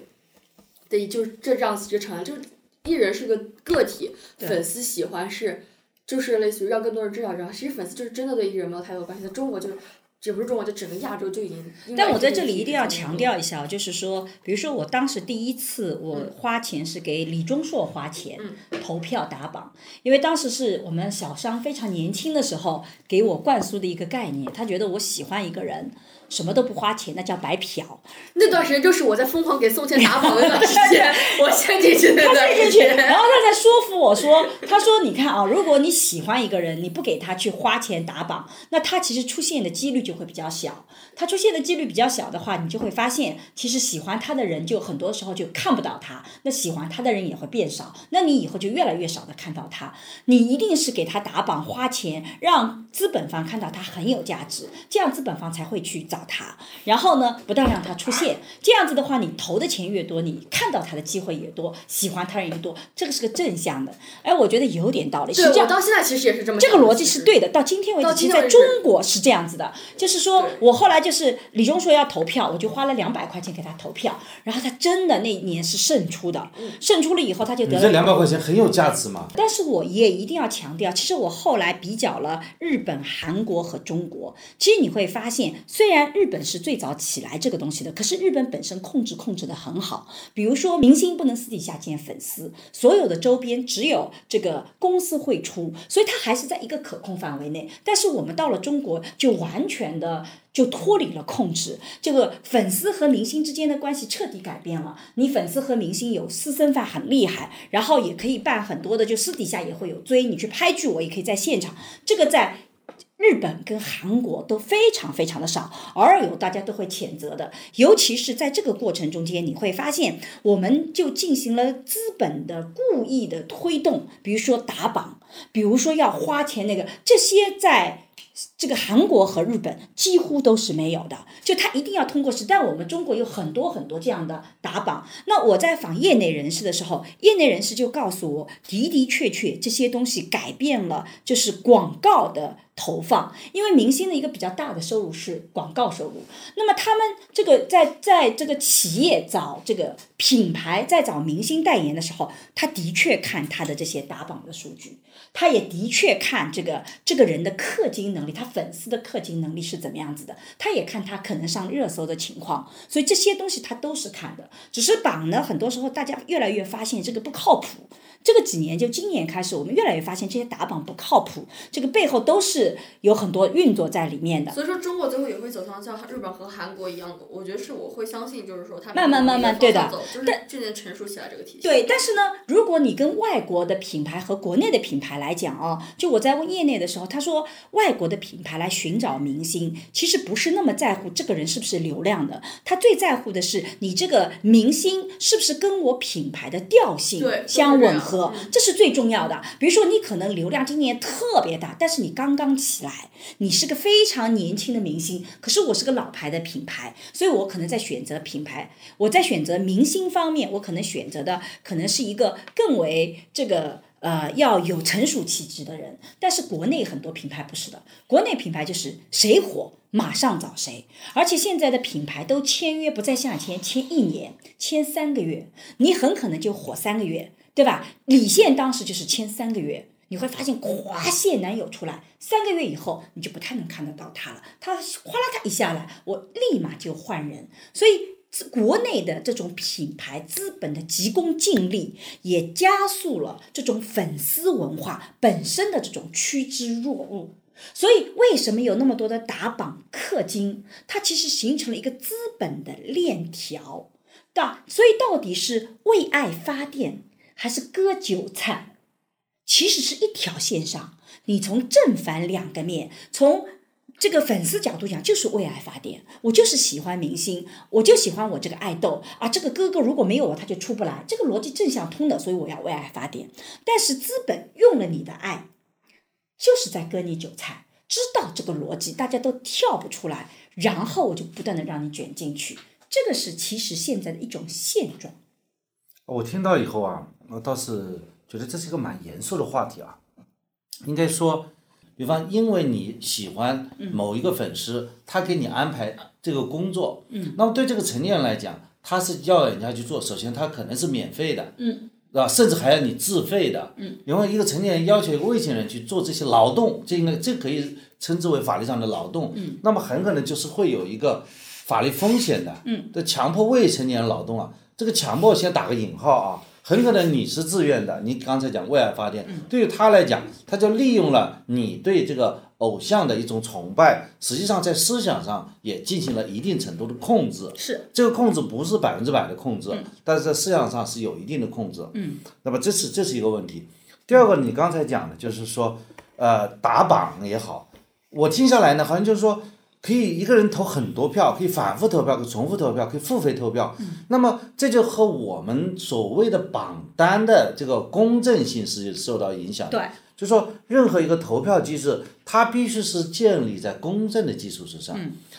的就这这样子一个成就，就是艺人是个个体，粉丝喜欢是就是类似于让更多人知道，知道其实粉丝就是真的对艺人没有太多关系，在中国就是。这不是中国，就整个亚洲就已经。但我在这里一定要强调一下，就是说，比如说我当时第一次我花钱是给李钟硕花钱投票打榜，因为当时是我们小商非常年轻的时候给我灌输的一个概念，他觉得我喜欢一个人。什么都不花钱，那叫白嫖。那段时间就是我在疯狂给宋茜打榜那段时间，[laughs] 我陷进去那段时间。然后他在说服我说：“他说你看啊，如果你喜欢一个人，你不给他去花钱打榜，那他其实出现的几率就会比较小。他出现的几率比较小的话，你就会发现，其实喜欢他的人就很多时候就看不到他，那喜欢他的人也会变少，那你以后就越来越少的看到他。你一定是给他打榜花钱，让资本方看到他很有价值，这样资本方才会去找。”他，然后呢，不但让他出现，这样子的话，你投的钱越多，你看到他的机会也多，喜欢他人也多，这个是个正向的。哎，我觉得有点道理。对，我到现在其实也是这么。这个逻辑是对的，到今天为止，其实在中国是这样子的，就是说我后来就是李钟说要投票，我就花了两百块钱给他投票，然后他真的那一年是胜出的，胜出了以后他就得了。这两百块钱很有价值嘛？但是我也一定要强调，其实我后来比较了日本、韩国和中国，其实你会发现，虽然。日本是最早起来这个东西的，可是日本本身控制控制的很好。比如说，明星不能私底下见粉丝，所有的周边只有这个公司会出，所以它还是在一个可控范围内。但是我们到了中国，就完全的就脱离了控制，这个粉丝和明星之间的关系彻底改变了。你粉丝和明星有私生饭很厉害，然后也可以办很多的，就私底下也会有追你去拍剧，我也可以在现场。这个在。日本跟韩国都非常非常的少，偶尔有大家都会谴责的，尤其是在这个过程中间，你会发现我们就进行了资本的故意的推动，比如说打榜，比如说要花钱那个，这些在。这个韩国和日本几乎都是没有的，就他一定要通过是，但我们中国有很多很多这样的打榜。那我在访业内人士的时候，业内人士就告诉我，的的确确这些东西改变了，就是广告的投放，因为明星的一个比较大的收入是广告收入。那么他们这个在在这个企业找这个品牌在找明星代言的时候，他的确看他的这些打榜的数据。他也的确看这个这个人的氪金能力，他粉丝的氪金能力是怎么样子的？他也看他可能上热搜的情况，所以这些东西他都是看的。只是榜呢，很多时候大家越来越发现这个不靠谱。这个几年就今年开始，我们越来越发现这些打榜不靠谱，这个背后都是有很多运作在里面的。所以说，中国最后也会走向像日本和韩国一样的，我觉得是我会相信，就是说他慢慢慢慢对的，就是渐渐成熟起来这个体系。对，但是呢，如果你跟外国的品牌和国内的品牌来讲哦，就我在问业内的时候，他说外国的品牌来寻找明星，其实不是那么在乎这个人是不是流量的，他最在乎的是你这个明星是不是跟我品牌的调性相吻合。这是最重要的。比如说，你可能流量今年特别大，但是你刚刚起来，你是个非常年轻的明星。可是我是个老牌的品牌，所以我可能在选择品牌，我在选择明星方面，我可能选择的可能是一个更为这个呃要有成熟气质的人。但是国内很多品牌不是的，国内品牌就是谁火马上找谁，而且现在的品牌都签约不再像以前签一年，签三个月，你很可能就火三个月。对吧？李现当时就是签三个月，你会发现夸现男友出来，三个月以后你就不太能看得到他了。他哗啦他一下来，我立马就换人。所以国内的这种品牌资本的急功近利，也加速了这种粉丝文化本身的这种趋之若鹜。所以为什么有那么多的打榜氪金？它其实形成了一个资本的链条，对吧？所以到底是为爱发电？还是割韭菜，其实是一条线上。你从正反两个面，从这个粉丝角度讲，就是为爱发电。我就是喜欢明星，我就喜欢我这个爱豆啊。这个哥哥如果没有我，他就出不来。这个逻辑正向通的，所以我要为爱发电。但是资本用了你的爱，就是在割你韭菜。知道这个逻辑，大家都跳不出来，然后我就不断的让你卷进去。这个是其实现在的一种现状。我听到以后啊。我倒是觉得这是一个蛮严肃的话题啊，应该说，比方因为你喜欢某一个粉丝，他给你安排这个工作，那么对这个成年人来讲，他是要人家去做，首先他可能是免费的，是吧？甚至还要你自费的，因为一个成年人要求一个未成年人去做这些劳动，这应该这可以。称之为法律上的劳动，那么很可能就是会有一个法律风险的。嗯，这强迫未成年人劳动啊，这个强迫先打个引号啊，很可能你是自愿的。你刚才讲为爱发电，对于他来讲，他就利用了你对这个偶像的一种崇拜，实际上在思想上也进行了一定程度的控制。是这个控制不是百分之百的控制，但是在思想上是有一定的控制。嗯，那么这是这是一个问题。第二个，你刚才讲的就是说，呃，打榜也好，我听下来呢，好像就是说，可以一个人投很多票，可以反复投票，可以重复投票，可以付费投票。那么这就和我们所谓的榜单的这个公正性是受到影响的。对，就说任何一个投票机制，它必须是建立在公正的基础之上。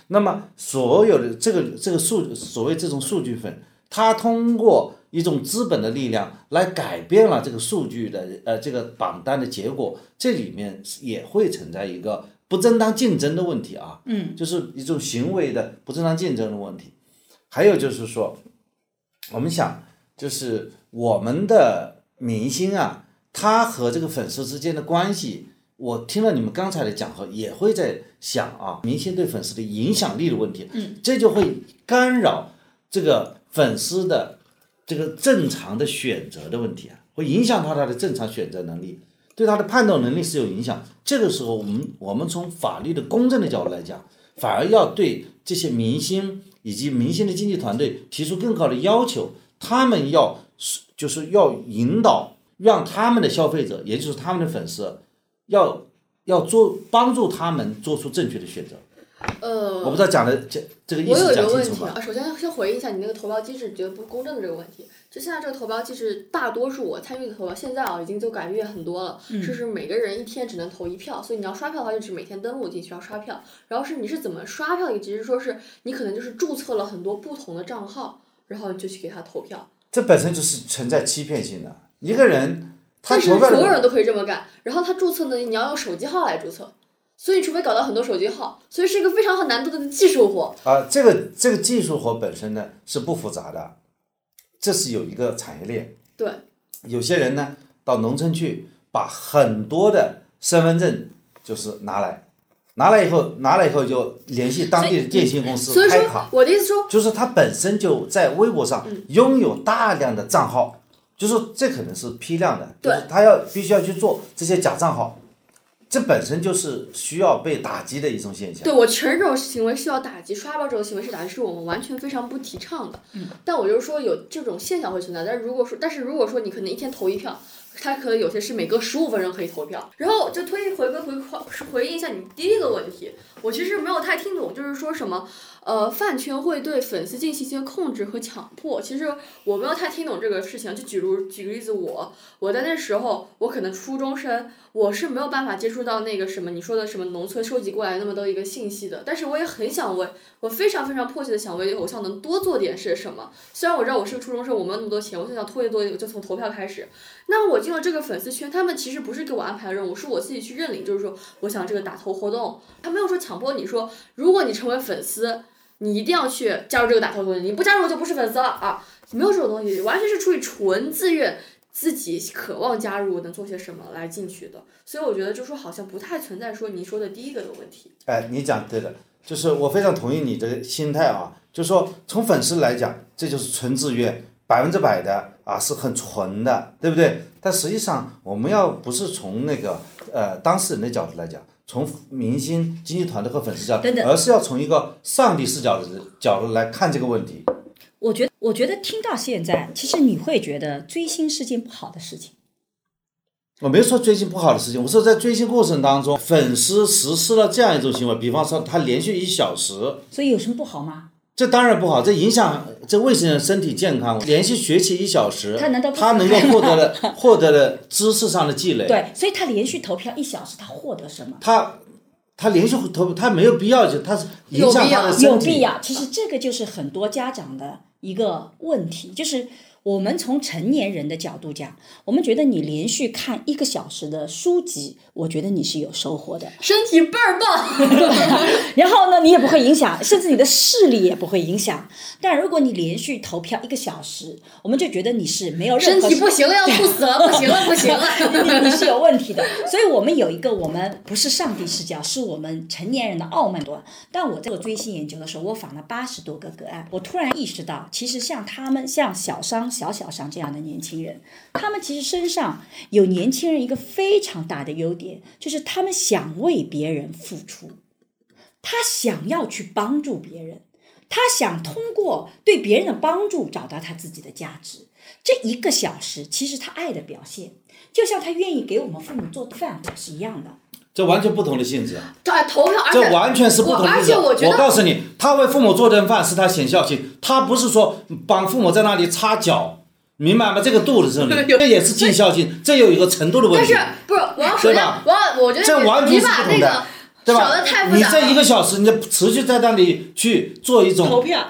那么所有的这个这个数所谓这种数据粉，它通过一种资本的力量来改变了这个数据的呃这个榜单的结果，这里面也会存在一个不正当竞争的问题啊。嗯，就是一种行为的不正当竞争的问题。还有就是说，我们想就是我们的明星啊，他和这个粉丝之间的关系，我听了你们刚才的讲和，也会在想啊，明星对粉丝的影响力的问题，嗯，这就会干扰这个粉丝的这个正常的选择的问题啊，会影响到他的正常选择能力，对他的判断能力是有影响。这个时候，我们我们从法律的公正的角度来讲，反而要对这些明星以及明星的经纪团队提出更高的要求，他们要就是要引导，让他们的消费者，也就是他们的粉丝，要要做帮助他们做出正确的选择。呃，我不知道讲的这这个意我有思一个问题讲清楚吗？啊，首先先回应一下你那个投票机制觉得不公正的这个问题。就现在这个投票机制，大多数我参与的投票，现在啊已经都改变很多了，嗯就是每个人一天只能投一票，所以你要刷票的话，就是每天登录进去要刷票。然后是你是怎么刷票的一个机制，说是你可能就是注册了很多不同的账号，然后你就去给他投票。这本身就是存在欺骗性的。一个人他但是所有人都可以这么干，然后他注册呢，你要用手机号来注册，所以除非搞到很多手机号，所以是一个非常很难度的技术活。啊，这个这个技术活本身呢是不复杂的，这是有一个产业链。对，有些人呢到农村去，把很多的身份证就是拿来，拿来以后拿来以后就联系当地的电信公司所以说开卡，我的意思说，就是他本身就在微博上嗯拥有大量的账号，就是这可能是批量的，就对是他要必须要去做这些假账号，这本身就是需要被打击的一种现象。对我承认这种行为需要打击，刷爆这种行为是打击，是我们完全非常不提倡的。嗯但我就是说有这种现象会存在，但是如果说，但是如果说你可能一天投一票，他可能有些是每隔十五分钟可以投票。然后就推回归回回回应一下你第一个问题，我其实没有太听懂，就是说什么呃饭圈会对粉丝进行一些控制和强迫。其实我没有太听懂这个事情。就举如举个例子，我我在那时候我可能初中生，我是没有办法接触到那个什么你说的什么农村收集过来那么多一个信息的，但是我也很想为，我非常非常迫切的想为偶像能多做点是什么。虽然我知道我是个初中生，我没有那么多钱，我就想拖一拖，就从投票开始。那我进了这个粉丝圈，他们其实不是给我安排任务，是我自己去认领，就是说我想这个打头活动，他没有说强迫你说，如果你成为粉丝，你一定要去加入这个打头活动，你不加入就不是粉丝了啊，没有这种东西，完全是出于纯自愿。自己渴望加入能做些什么来进去的，所以我觉得就说好像不太存在说你说的第一个的问题。哎，你讲对的，就是我非常同意你这个心态啊，就是说从粉丝来讲，这就是纯自愿，百分之百的啊，是很纯的，对不对？但实际上，我们要不是从那个呃当事人的角度来讲，从明星、经纪团队和粉丝角度，而是要从一个上帝视角的角度来看这个问题。我觉得，我觉得听到现在，其实你会觉得追星是件不好的事情。我没说追星不好的事情，我说在追星过程当中，粉丝实施了这样一种行为，比方说他连续一小时，所以有什么不好吗？这当然不好，这影响这未成年人身体健康。连续学习一小时，他难道不他能够获得了 [laughs] 获得了知识上的积累？对，所以他连续投票一小时，他获得什么？他他连续投，他没有必要就，他是影响他的身体。有必要。其实这个就是很多家长的一个问题，就是我们从成年人的角度讲，我们觉得你连续看一个小时的书籍，我觉得你是有收获的。身体倍儿棒。[laughs] 然后呢，你也不会影响，甚至你的视力也不会影响。但如果你连续投票一个小时，我们就觉得你是没有任身何体不行了，要猝死了，不行了，不行了。你你是有问题的。所以我们有一个，我们不是上帝视角，是我们成年人的傲慢端。但我在做追星研究的时候，我访了八十多个个案，我突然意识到，其实像他们，像小商、小小上这样的年轻人，他们其实身上有年轻人一个非常大的优点，就是他们想为别人付出，他想要去帮助别人，他想通过对别人的帮助找到他自己的价值。这一个小时，其实他爱的表现，就像他愿意给我们父母做饭是一样的。这完全不同的性质啊！对，投票，而且这完全是不同我而的性质。且我觉得告诉你，他为父母做顿饭是他显孝心，他不是说帮父母在那里擦脚，明白吗？这个度在这里，这也是尽孝心，这有一个程度的问题但是。不是对吧我要我觉得你这完全是不同的个对吧？你这。一个小时，你持续在那里去做一种票，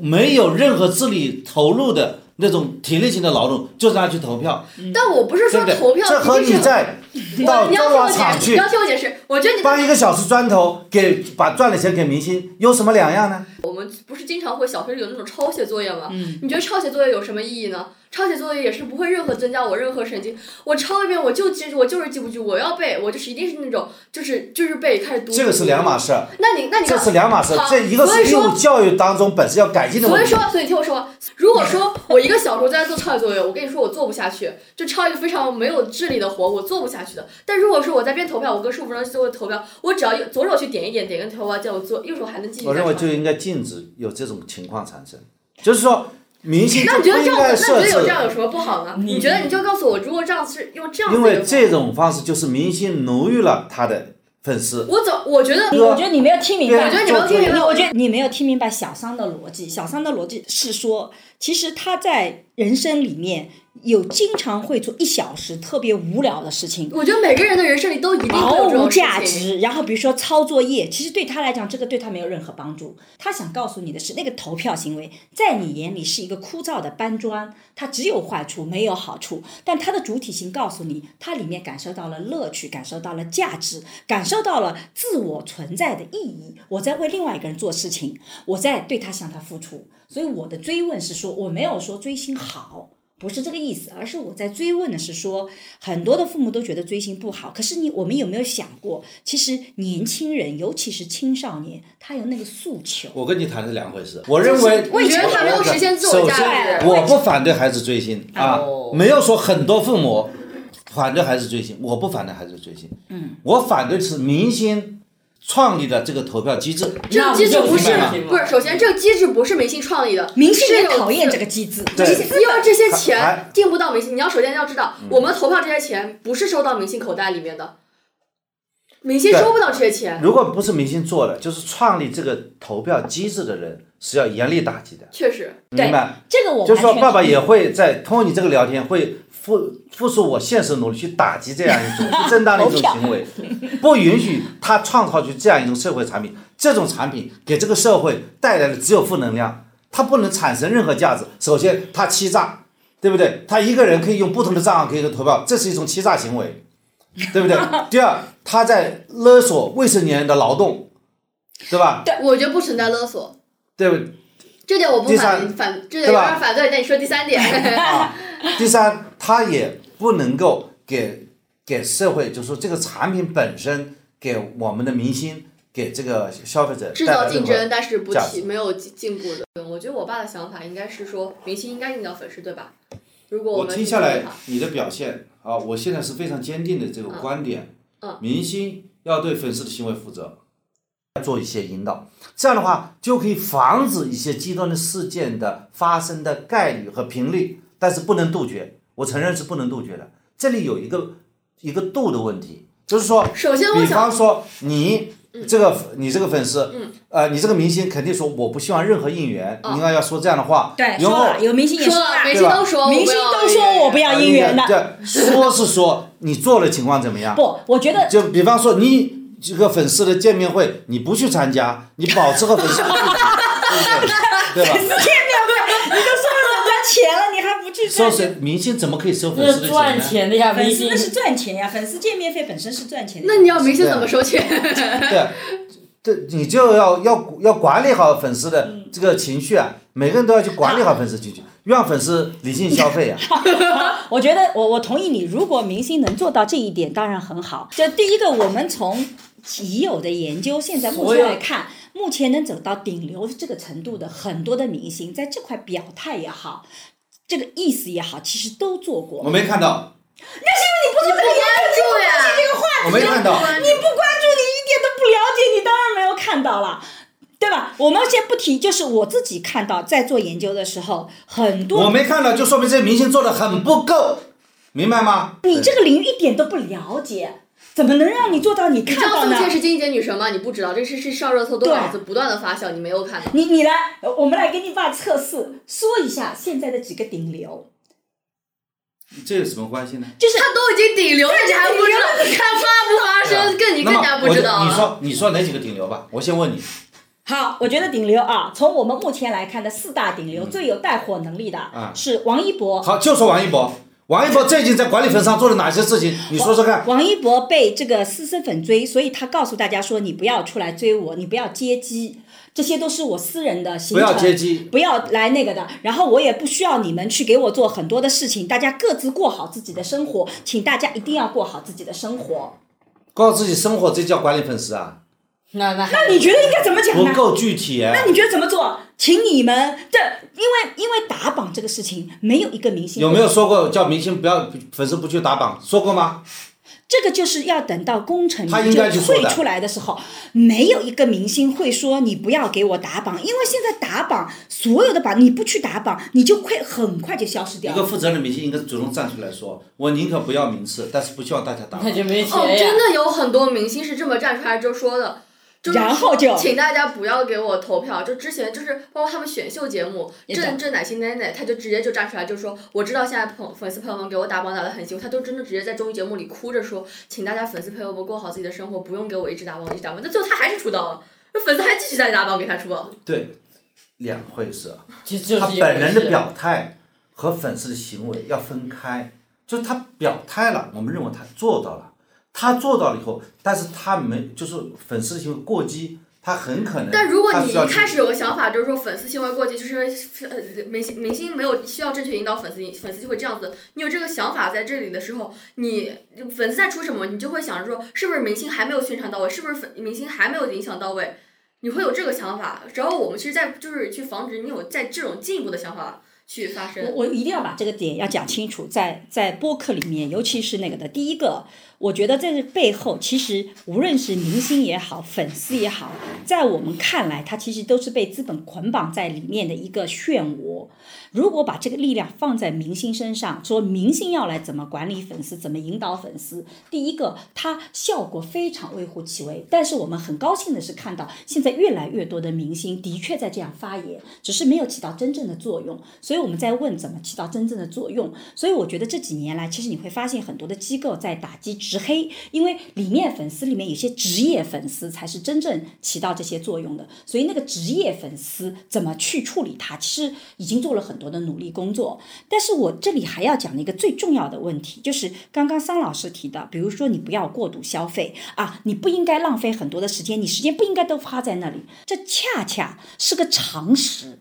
没有任何智力投入的那种体力型的劳动，就是他去投票，但我不是说投票这和你在 [laughs] 到你要听我解释，华厂去你要听我解释。我觉得你搬一个小时砖头给把赚的钱给明星有什么两样呢？我们不是经常会小学有那种抄写作业吗？嗯你觉得抄写作业有什么意义呢？抄写作业也是不会任何增加我任何神经。我抄一遍我就记住，我就是记不住，我要背，我就是一定是那种就是就是背开始读。这个是两码。事儿，那你那你这是两码事这一个是义务教育当中本身要改进的问题。所以说，所以听我说，如果说我一个小时在做抄写作业，我跟你说我做不下去，就抄一个非常没有智力的活，我做不下去的。但如果说我在边投票，我跟十五分钟做投票，我只要右左手去点一点，点个投票键，我做右手还能继续我认为就应该禁止有这种情况产生，就是说明星那就不应你觉得这样，那你觉该设置得有这，样有什么不好呢？你觉得你就告诉我，如果这样是用这样因为这种方式就是明星奴役了他的粉丝。我怎我觉得你我觉得你没有听明白，我觉得你没有听明白我觉得你没有听明白小三的逻辑。小三的逻辑是说，其实他在人生里面有经常会做一小时特别无聊的事情，我觉得每个人的人生里都一定毫无价。值。然后比如说抄作业，其实对他来讲，这个对他没有任何帮助。他想告诉你的是，那个投票行为在你眼里是一个枯燥的搬砖，它只有坏处没有好处。但它的主体性告诉你，它里面感受到了乐趣，感受到了价值，感受到了自我存在的意义。我在为另外一个人做事情，我在对他向他付出。所以我的追问是说，我没有说追星好。不是这个意思，而是我在追问的是说，很多的父母都觉得追星不好，可是你我们有没有想过，其实年轻人，尤其是青少年，他有那个诉求。我跟你谈的是两回事。我认为，我觉得他没有实现自我首价先，值。我不反对孩子追星啊哦，没有说很多父母反对孩子追星，我不反对孩子追星。嗯，我反对是明星创立的这个投票机制。这个机制不是不是，首先这个机制不是明星创立的，明星也讨厌这个机制，对。因为这些钱进不到明星，你要首先要知道，我们投票这些钱不是收到明星口袋里面的，明星收不到这些钱，如果不是明星做的，就是创立这个投票机制的人是要严厉打击的，确实。明白？这个我就是说，爸爸也会在通过你这个聊天，会付付出我现实努力去打击这样一种不正当的一种行为，不允许他创造出这样一种社会产品。这种产品给这个社会带来的只有负能量，它不能产生任何价值。首先，他欺诈，对不对？他一个人可以用不同的账号可以投票，这是一种欺诈行为，对不对？[laughs] 第二，他在勒索未成年人的劳动，对吧？我觉得不存在勒索，对不？这点我不第反三反，这点有点反对。那你说第三点，啊，[laughs] 第三，他也不能够给给社会，就是说这个产品本身给我们的明星，给这个消费者制造竞争，但是不价值提没有进进步的。我觉得我爸的想法应该是说，明星应该引导粉丝，对吧？如果我们听下来你的表现啊，我现在是非常坚定的这个观点，嗯明星要对粉丝的行为负责，做一些引导，这样的话就可以防止一些极端的事件的发生的概率和频率，但是不能杜绝，我承认是不能杜绝的，这里有一个一个度的问题，就是说，首先我比方说你这个你这个粉丝，呃，你这个明星肯定说我不希望任何应援，你应该要说这样的话，对然后说了，有明星也说了，了，明星都说，明星都说我不要应援的。对说是说你做的情况怎么样？不，我觉得就比方说你这个粉丝的见面会，你不去参加，你保持和粉丝的距离，对不对？对吧？见面会，你都说人家钱了，你还不去收赚？谁明星怎么可以收粉丝的钱赚？钱的呀，明星粉丝那是赚钱呀，粉丝见面费本身是赚钱的。那你要明星怎么收钱？对，这你就要要要管理好粉丝的嗯这个情绪啊，每个人都要去管理好粉丝情绪，让粉丝理性消费啊。[laughs] 我觉得我我同意你，如果明星能做到这一点，当然很好。就第一个，我们从已有的研究，现在目前来看，目前能走到顶流这个程度的很多的明星，在这块表态也好，这个意思也好，其实都做过我。没看到，那是因为你不关注呀？我没看到。你不关注，你一点都不了解，你当然没有看到了。对吧？我们先不提，就是我自己看到，在做研究的时候，很多我没看到，就说明这些明星做的很不够，明白吗？你这个领域一点都不了解，怎么能让你做到你看到呢？道宋茜是金姐女神吗？你不知道，这是是上热搜多少次，不断的发酵，你没有看到。你你来，呃我们来给你爸测试说一下现在的几个顶流，这有什么关系呢？就是他都已经顶流了，你还不知道？你看发不发生，更你更加不知道你。说你说哪几个顶流吧？我先问你，好，我觉得顶流啊，从我们目前来看的四大顶流，最有带火能力的啊是王一博。好，就说王一博。王一博最近在管理粉上做了哪些事情？你说说看。王一博被这个私生粉追，所以他告诉大家说：“你不要出来追我，你不要接机，这些都是我私人的行程，不要接机不要来那个的。然后我也不需要你们去给我做很多的事情，大家各自过好自己的生活，请大家一定要过好自己的生活。告诉自己生活，这叫管理粉丝啊？那那那你觉得应该怎么讲呢？不够具体哎那。你觉得怎么做？请你们这，因为因为打榜这个事情，没有一个明星有没有说过叫明星不要粉丝不去打榜？说过吗？这个就是要等到工程他应名就退出来的时候，没有一个明星会说你不要给我打榜，因为现在打榜所有的榜你不去打榜，你就会很快就消失掉了。一个负责任的明星应该主动站出来说，我宁可不要名次，但是不希望大家打榜那。就没钱哦，真的有很多明星是这么站出来就说的。就是然后就请大家不要给我投票。就之前就是包括他们选秀节目，郑郑乃馨奶奶，他就直接就站出来就说，我知道现在朋粉丝朋友们给我打榜打的很辛苦，他都真的直接在综艺节目里哭着说，请大家粉丝朋友们过好自己的生活，不用给我一直打榜一直打榜。那最后他还是出道了，那粉丝还继续在打榜给他出榜。对，两回事。就就是他本人的表态和粉丝的行为要分开，就是他表态了，我们认为他做到了，他做到了以后，但是他没就是粉丝的行为过激，他很可能但如果你一开始有个想法，就是说粉丝行为过激，就是呃明星明星没有需要正确引导粉丝，粉丝就会这样子。你有这个想法在这里的时候，你粉丝在出什么，你就会想着说，是不是明星还没有宣传到位，是不是粉明星还没有影响到位，你会有这个想法。然后我们其实在就是去防止你有在这种进一步的想法去发生。我我一定要把这个点要讲清楚，在在播客里面，尤其是那个的第一个，我觉得在这背后其实无论是明星也好，粉丝也好，在我们看来，它其实都是被资本捆绑在里面的一个漩涡。如果把这个力量放在明星身上，说明星要来怎么管理粉丝，怎么引导粉丝，第一个，它效果非常微乎其微。但是我们很高兴的是看到，现在越来越多的明星的确在这样发言，只是没有起到真正的作用。所以我们在问怎么起到真正的作用。所以我觉得这几年来，其实你会发现很多的机构在打击直黑，因为里面粉丝里面有些职业粉丝才是真正起到这些作用的。所以那个职业粉丝怎么去处理它，其实已经做了很多的努力工作。但是我这里还要讲的一个最重要的问题，就是刚刚桑老师提到，比如说你不要过度消费啊，你不应该浪费很多的时间，你时间不应该都花在那里，这恰恰是个常识。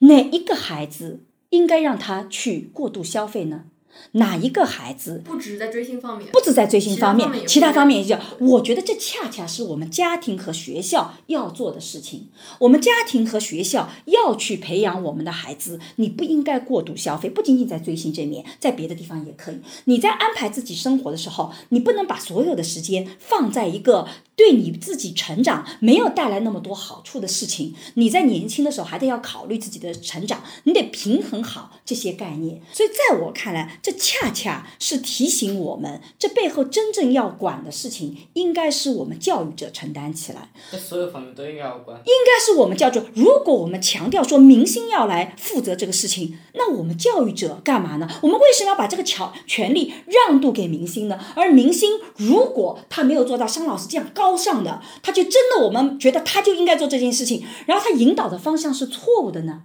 哪一个孩子应该让他去过度消费呢？哪一个孩子不止在追星方面，不止在追星方面，其其他他方面也叫。我觉得这恰恰是我们家庭和学校要做的事情。我们家庭和学校要去培养我们的孩子，你不应该过度消费，不仅仅在追星这面，在别的地方也可以。你在安排自己生活的时候，你不能把所有的时间放在一个对你自己成长没有带来那么多好处的事情。你在年轻的时候还得要考虑自己的成长，你得平衡好这些概念。所以在我看来，这恰恰是提醒我们，这背后真正要管的事情，应该是我们教育者承担起来。这所有方面都应该要管。应该是我们教育者。如果我们强调说明星要来负责这个事情，那我们教育者干嘛呢？我们为什么要把这个权权利让渡给明星呢？而明星如果他没有做到商老师这样高尚的，他就真的我们觉得他就应该做这件事情，然后他引导的方向是错误的呢？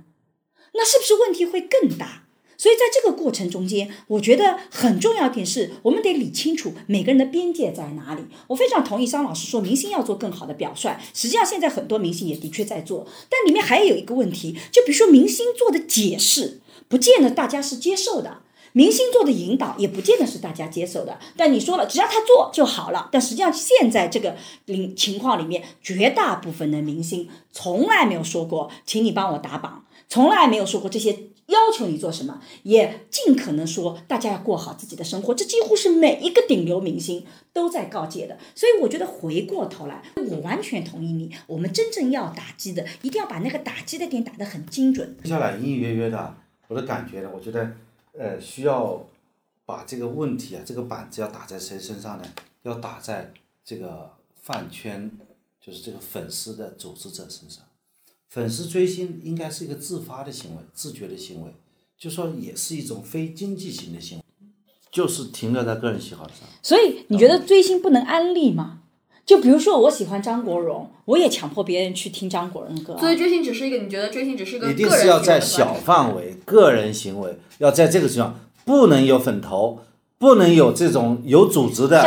那是不是问题会更大？所以在这个过程中间，我觉得很重要点是我们得理清楚每个人的边界在哪里。我非常同意桑老师说，明星要做更好的表率。实际上，现在很多明星也的确在做，但里面还有一个问题，就比如说明星做的解释，不见得大家是接受的。明星做的引导也不见得是大家接受的，但你说了，只要他做就好了。但实际上现在这个领情况里面，绝大部分的明星从来没有说过，请你帮我打榜，从来没有说过这些要求你做什么，也尽可能说大家要过好自己的生活。这几乎是每一个顶流明星都在告诫的。所以我觉得回过头来，我完全同意你，我们真正要打击的，一定要把那个打击的点打得很精准。接下来隐隐约约的，我的感觉呢，我觉得。呃，需要把这个问题啊，这个板子要打在谁身上呢？要打在这个饭圈，就是这个粉丝的组织者身上。粉丝追星应该是一个自发的行为，自觉的行为，就说也是一种非经济型的行为，就是停留在个人喜好上。所以你觉得追星不能安利吗？就比如说我喜欢张国荣，我也强迫别人去听张国荣的歌。所以追星只是一个，你觉得追星只是一个一定是要在小范围个人行为，要在这个地方不能有粉头。不能有这种有组织的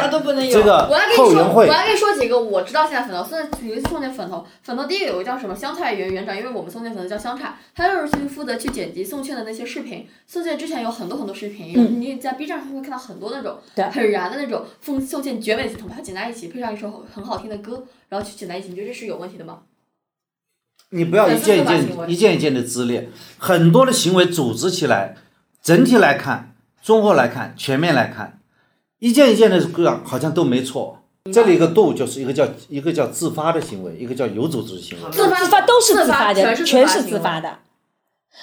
这个后援会。我来跟你说几个我知道现在粉头，现在有一次送件粉头，粉头第一个有个叫什么香菜园园长，因为我们送件粉头叫香菜，他就是去负责去剪辑宋茜的那些视频。宋茜之前有很多很多视频，你在 B 站上会看到很多那种很燃的那种宋宋茜绝美镜头，把它剪在一起，配上一首很好听的歌，然后去剪在一起，你觉得这是有问题的吗？你不要一件一件一件一件的撕裂，很多的行为组织起来，整体来看。综合来看，全面来看，一件一件的个好像都没错。这里一个度就是一个叫一个叫自发的行为，一个叫有组织的行为。自发都是自发的，全是自发的。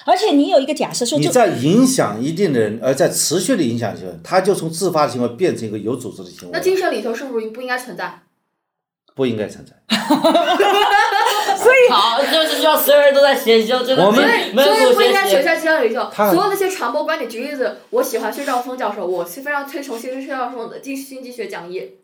而且你有一个假设说，你在影响一定的人，而在持续的影响行为，他就从自发的行为变成一个有组织的行为。那精神里头是不是不应该存在？不应该存在。[laughs] 好，就是说所有人都在学习，真的。我们所以不应该学校学校领袖。所有那些传播观点，举例子，我喜欢薛兆丰教授，我是非常推崇薛薛兆丰的经经济学讲义。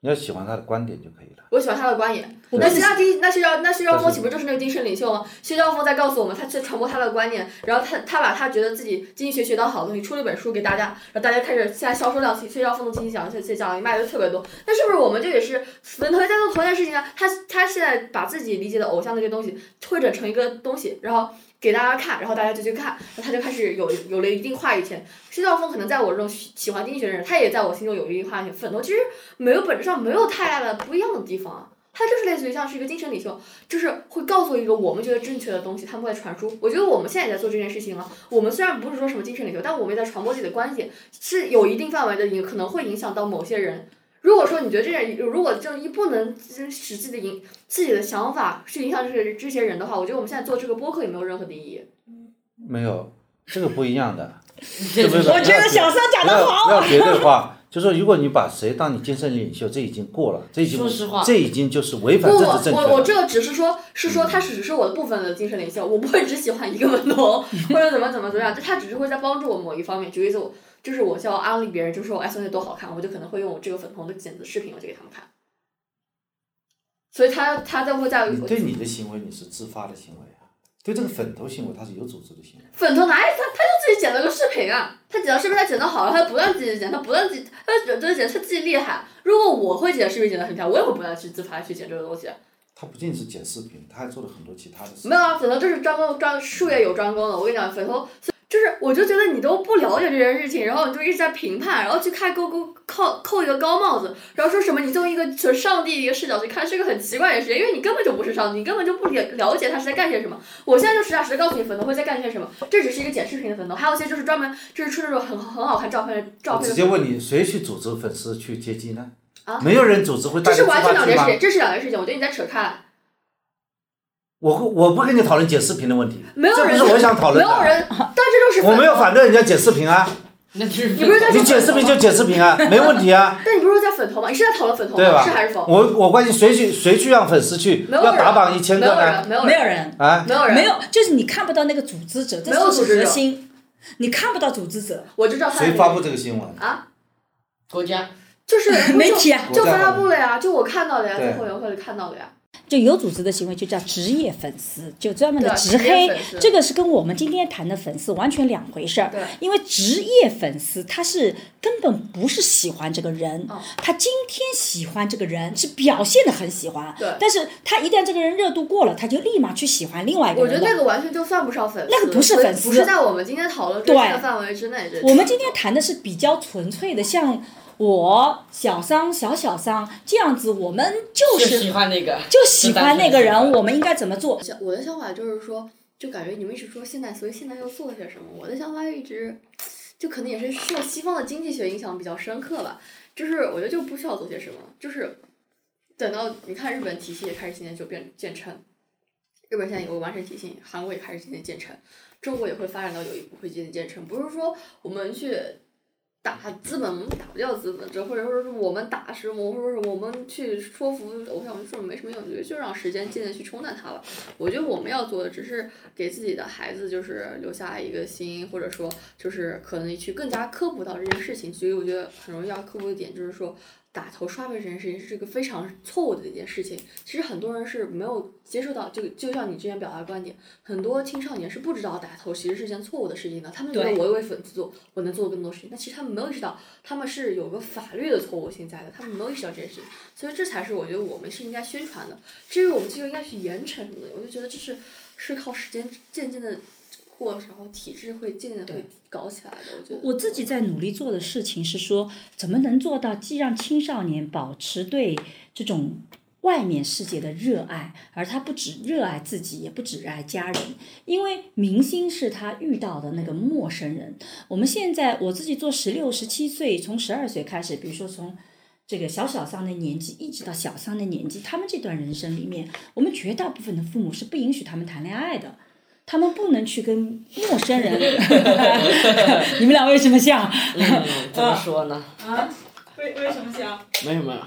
你要喜欢他的观点就可以了。我喜欢他的观点。那其他经那薛兆那薛兆丰岂不就是那个精神领袖吗？薛兆丰在告诉我们，他在传播他的观念，然后他他把他觉得自己经济学学到好的东西，出了一本书给大家，然后大家开始现在销售量，薛兆丰的经济讲这这讲义卖的特别多。那是不是我们就也是粉头在做同样的事情呢？他他现在把自己理解的偶像那些东西汇整成一个东西，然后。给大家看，然后大家就去看，他就开始有有了一定话语权。薛兆丰可能在我这种喜欢经济学的人，他也在我心中有一定话语权。粉头其实没有本质上没有太大的不一样的地方，他就是类似于像是一个精神领袖，就是会告诉一个我们觉得正确的东西，他们会传输。我觉得我们现在也在做这件事情了。我们虽然不是说什么精神领袖，但我们在传播自己的观点，是有一定范围的影，可能会影响到某些人。如果说你觉得这件，如果正一不能使自己的影自己的想法去影响这些这些人的话，我觉得我们现在做这个播客也没有任何的意义。没有，这个不一样的。[laughs] 我觉得小三讲的好。不要绝对化，就说如果你把谁当你精神领袖，这已经过了，这已经这已经就是违反政治正确。我我这个只是说，是说他是只是我的部分的精神领袖，我不会只喜欢一个门头 [laughs] 或者怎么怎么怎么样，他只是会在帮助我某一方面。举例子，我。就是我需要安利别人，就说哎，宋茜多好看，我就可能会用我这个粉红的剪子视频，我就给他们看。所以他他在会在。你对你的行为你是自发的行为啊，对这个粉头行为他是有组织的行为。粉头哪里他他就自己剪了个视频啊，他剪了视频他剪的好了，他不断自己剪，他不断自己他剪这剪他自己厉害。如果我会剪视频剪的很漂亮，我也会不断去自发去剪这个东西。他不仅是剪视频，他还做了很多其他的事。没有啊，粉头就是专攻专术业有专攻的，我跟你讲，粉头。就是，我就觉得你都不了解这件事情，然后你就一直在评判，然后去开勾勾扣扣一个高帽子，然后说什么你作为一个从上帝的一个视角去看，是个很奇怪的事情，因为你根本就不是上帝，你根本就不了了解他是在干些什么。我现在就实打实的告诉你，粉头会在干些什么，这只是一个剪视频的粉头，还有一些就是专门就是出那种很很好看照片的照片。直接问你，谁去组织粉丝去接机呢？啊？没有人组织会这是完全两件事情，这是两件事情，我觉得你在扯开。我我不跟你讨论剪视频的问题，没有人，这不是我想讨论的。没有人，但这就是。我没有反对人家剪视频啊。[laughs] 那是。你不是在你剪视频就剪视频啊，没问题啊。但你不是在粉头吗？你是在讨论粉头吗？是还是否？我我关心谁去谁去让粉丝去要打榜一千个呢？没有人，没有人啊，没有人，没有，就是你看不到那个组织者，这是核心，你看不到组织者。我就知道他。谁发布这个新闻？啊？国家。就是 [laughs] 媒体啊，就发布了呀，就我看到的呀，在后援会里看到的呀。就有组织的行为就叫职业粉丝，就专门的直职黑，这个是跟我们今天谈的粉丝完全两回事儿对。因为职业粉丝他是根本不是喜欢这个人，哦他今天喜欢这个人是表现的很喜欢，对但是他一旦这个人热度过了，他就立马去喜欢另外一个人我觉。得那个完全就算不上粉丝，那个不是粉丝不是在我们今天讨论的范围之内。我们今天谈的是比较纯粹的，像我小桑、小小桑这样子，我们就就是喜欢那个，就喜欢那个人，我们应该怎么做？想我的想法就是说，就感觉你们一直说现在，所以现在要做了些什么？我的想法一直，就可能也是受西方的经济学影响比较深刻吧。就是我觉得就不需要做些什么，就是等到你看日本体系也开始渐渐就变建成，日本现在有个完善体系，韩国也开始渐渐建成，中国也会发展到有一步会渐渐建成。不是说我们去打资本，我们打不掉资本，这或者说是我们打什么或者说是我们去说服偶像，们，说没什么用，我觉得就让时间渐渐去冲淡它吧。我觉得我们要做的只是给自己的孩子就是留下一个心，或者说就是可能去更加科普到这件事情。所以我觉得很容易要科普的点就是说。打头刷背这件事情是个非常错误的一件事情。其实很多人是没有接受到，就就像你之前表达的观点，很多青少年是不知道打头其实是件错误的事情的。他们觉得我为粉丝做，我能做更多事情，但其实他们没有意识到，他们是有个法律的错误性在的，他们没有意识到这件事情。所以这才是我觉得我们是应该宣传的。至于我们这个应该去严惩什么的，我就觉得这是是靠时间渐渐的过，然后体制会渐渐会搞起来的。我觉得我自己在努力做的事情是说，怎么能做到既让青少年保持对这种外面世界的热爱，而他不只热爱自己，也不只热爱家人，因为明星是他遇到的那个陌生人。我们现在我自己做十六、十七岁，从十二岁开始，比如说从。这个小小三的年纪，一直到小三的年纪，他们这段人生里面，我们绝大部分的父母是不允许他们谈恋爱的，他们不能去跟陌生人。[laughs] 你们俩为什么笑？嗯，怎么说呢？啊，为为什么笑？没有没有，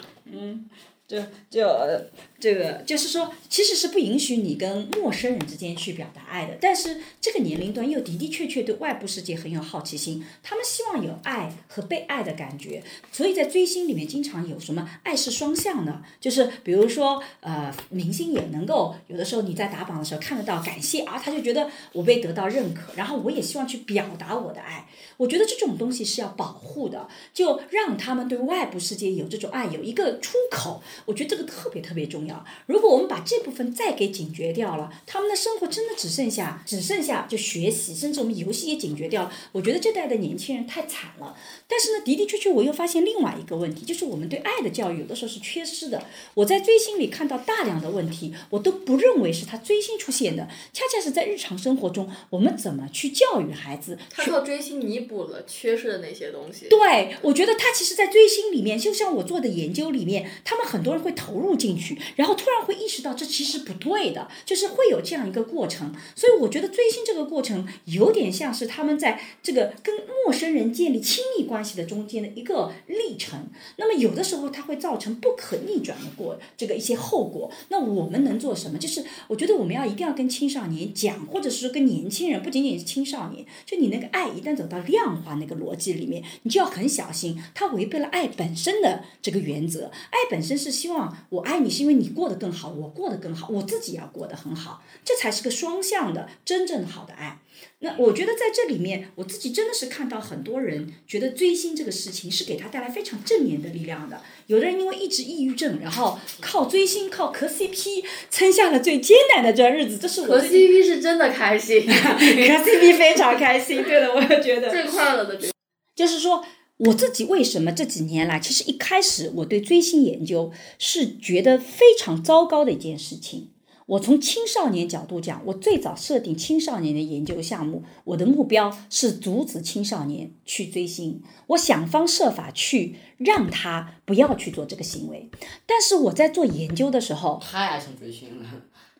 就就呃，这个就是说，其实是不允许你跟陌生人之间去表达爱的。但是这个年龄段又的的确确对外部世界很有好奇心，他们希望有爱和被爱的感觉。所以在追星里面，经常有什么爱是双向的，就是比如说呃，明星也能够有的时候你在打榜的时候看得到感谢啊，他就觉得我被得到认可，然后我也希望去表达我的爱。我觉得这种东西是要保护的，就让他们对外部世界有这种爱，有一个出口。我觉得这个特别特别重要。如果我们把这部分再给警觉掉了，他们的生活真的只剩下只剩下就学习，甚至我们游戏也警觉掉了。我觉得这代的年轻人太惨了。但是呢，的的确确，我又发现另外一个问题，就是我们对爱的教育有的时候是缺失的。我在追星里看到大量的问题，我都不认为是他追星出现的，恰恰是在日常生活中，我们怎么去教育孩子，他靠追星弥补了缺失的那些东西。对，我觉得他其实，在追星里面，就像我做的研究里面，他们很多人会投入进去，然后突然会意识到这其实不对的，就是会有这样一个过程。所以我觉得追星这个过程有点像是他们在这个跟陌生人建立亲密关系的中间的一个历程。那么有的时候它会造成不可逆转的过这个一些后果。那我们能做什么？就是我觉得我们要一定要跟青少年讲，或者是说跟年轻人，不仅仅是青少年，就你那个爱一旦走到量化那个逻辑里面，你就要很小心，它违背了爱本身的这个原则。爱本身是希望我爱你，是因为你过得更好，我过得更好，我自己要过得很好，这才是个双向的真正好的爱。那我觉得在这里面，我自己真的是看到很多人觉得追星这个事情是给他带来非常正面的力量的。有的人因为一直抑郁症，然后靠追星、靠磕 CP 撑下了最艰难的这段日子，这是我磕 CP 是真的开心，[laughs] 磕 CP 非常开心。对的，我也觉得 [laughs] 最快乐的追。就是说，我自己为什么这几年来，其实一开始我对追星研究是觉得非常糟糕的一件事情。我从青少年角度讲，我最早设定青少年的研究项目，我的目标是阻止青少年去追星，我想方设法去让他不要去做这个行为。但是我在做研究的时候，太爱上追星了。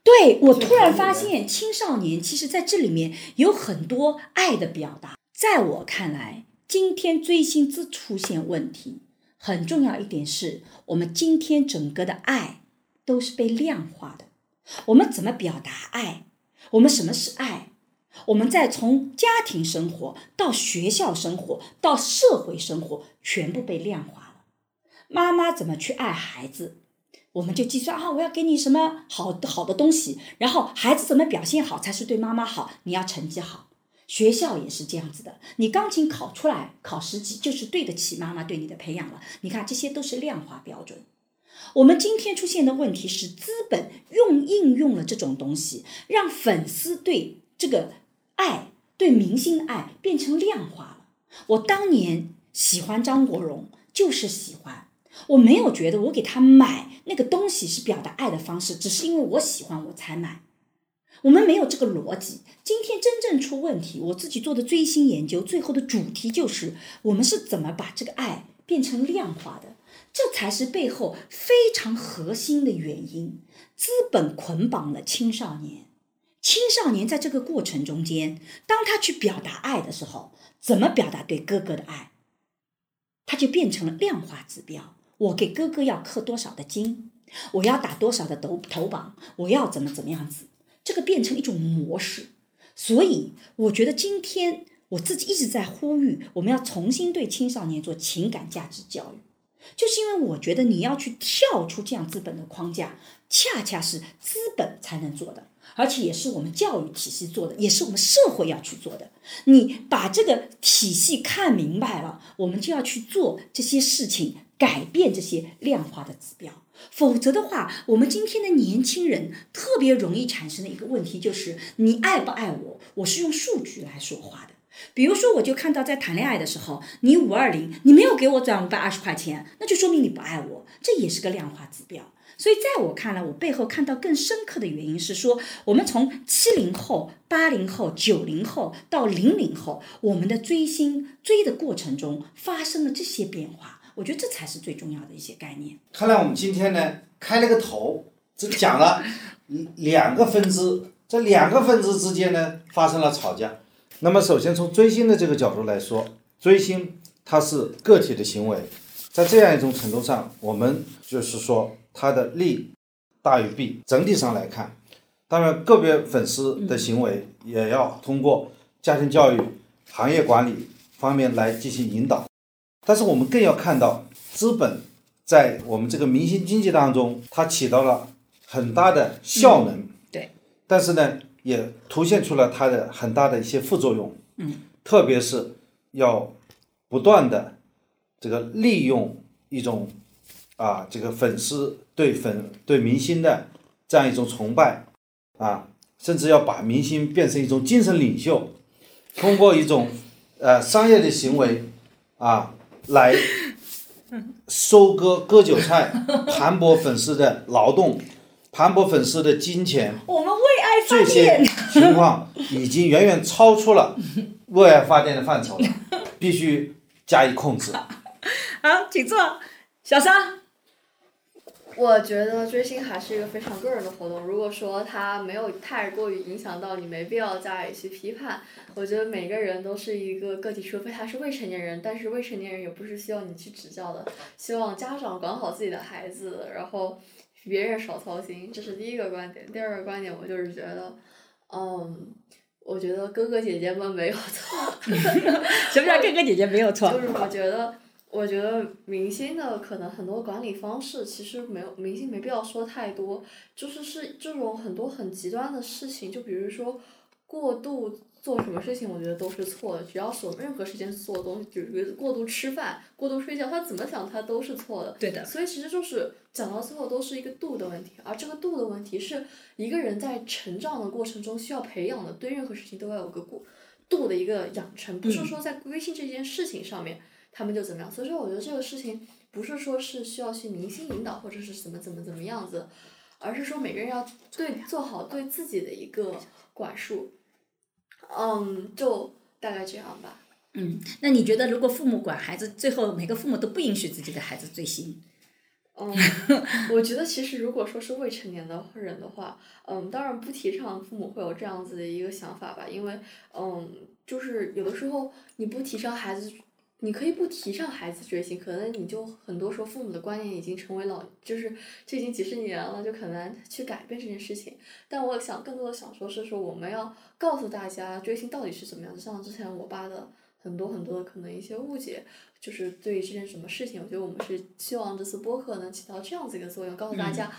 对我突然发现，青少年其实在这里面有很多爱的表达。在我看来，今天追星之出现问题，很重要一点是我们今天整个的爱都是被量化的。我们怎么表达爱？我们什么是爱？我们在从家庭生活到学校生活到社会生活，全部被量化了。妈妈怎么去爱孩子？我们就计算啊，我要给你什么好好的东西，然后孩子怎么表现好才是对妈妈好？你要成绩好，学校也是这样子的。你钢琴考出来，考十级就是对得起妈妈对你的培养了。你看，这些都是量化标准。我们今天出现的问题是，资本用应用了这种东西，让粉丝对这个爱、对明星的爱变成量化了。我当年喜欢张国荣，就是喜欢，我没有觉得我给他买那个东西是表达爱的方式，只是因为我喜欢我才买。我们没有这个逻辑。今天真正出问题，我自己做的追星研究，最后的主题就是我们是怎么把这个爱变成量化的。这才是背后非常核心的原因。资本捆绑了青少年，青少年在这个过程中间，当他去表达爱的时候，怎么表达对哥哥的爱？他就变成了量化指标。我给哥哥要刻多少的金，我要打多少的头头榜，我要怎么怎么样子？这个变成一种模式。所以，我觉得今天我自己一直在呼吁，我们要重新对青少年做情感价值教育。就是因为我觉得你要去跳出这样资本的框架，恰恰是资本才能做的，而且也是我们教育体系做的，也是我们社会要去做的。你把这个体系看明白了，我们就要去做这些事情，改变这些量化的指标。否则的话，我们今天的年轻人特别容易产生的一个问题就是：你爱不爱我？我是用数据来说话的。比如说，我就看到在谈恋爱的时候，你五二零，你没有给我转五百二十块钱，那就说明你不爱我，这也是个量化指标。所以在我看来，我背后看到更深刻的原因是说，我们从七零后、八零后、九零后到零零后，我们的追星追的过程中发生了这些变化，我觉得这才是最重要的一些概念。看来我们今天呢，开了个头，只讲了两个分支，这两个分支之间呢发生了吵架。那么，首先从追星的这个角度来说，追星它是个体的行为，在这样一种程度上，我们就是说它的利大于弊。整体上来看，当然个别粉丝的行为也要通过家庭教育、行业管理方面来进行引导，但是我们更要看到资本在我们这个明星经济当中，它起到了很大的效能。对，但是呢。也凸显出了它的很大的一些副作用，嗯，特别是要不断的这个利用一种啊这个粉丝对粉对明星的这样一种崇拜啊，甚至要把明星变成一种精神领袖，通过一种呃商业的行为啊来收割割韭菜，盘剥粉丝的劳动，盘剥粉丝的金钱。我们为爱这些情况已经远远超出了 [laughs] 为爱发电的范畴了，必须加以控制。好，请坐，小桑。我觉得追星还是一个非常个人的活动。如果说他没有太过于影响到你，没必要加以去批判。我觉得每个人都是一个个体，除非他是未成年人，但是未成年人也不是需要你去指教的。希望家长管好自己的孩子，然后。别人少操心，这是第一个观点。第二个观点，我就是觉得，嗯，我觉得哥哥姐姐们没有错。[laughs] 什么叫哥哥姐姐没有错？[laughs] 就是我觉得，我觉得明星的可能很多管理方式，其实没有明星没必要说太多，就是是这种很多很极端的事情，就比如说过度。做什么事情，我觉得都是错的。只要所任何时间做的东西，就是过度吃饭、过度睡觉，他怎么想他都是错的。对的。所以其实就是讲到最后都是一个度的问题，而这个度的问题是一个人在成长的过程中需要培养的，对任何事情都要有个过度的一个养成，不是说在微信这件事情上面他们就怎么样。所以说，我觉得这个事情不是说是需要去明星引导或者是怎么怎么怎么样子，而是说每个人要对做好对自己的一个管束。嗯，就大概这样吧。嗯，那你觉得如果父母管孩子，最后每个父母都不允许自己的孩子追星？嗯，我觉得其实如果说是未成年的人的话，嗯，当然不提倡父母会有这样子的一个想法吧，因为嗯，就是有的时候你不提倡孩子。你可以不提倡孩子追星，可能你就很多时候父母的观念已经成为老，就是这已经几十年了，就很难去改变这件事情。但我想更多的想说是说，我们要告诉大家追星到底是怎么样。就像之前我爸的很多很多的可能一些误解，就是对于这件什么事情，我觉得我们是希望这次播客能起到这样子一个作用，告诉大家，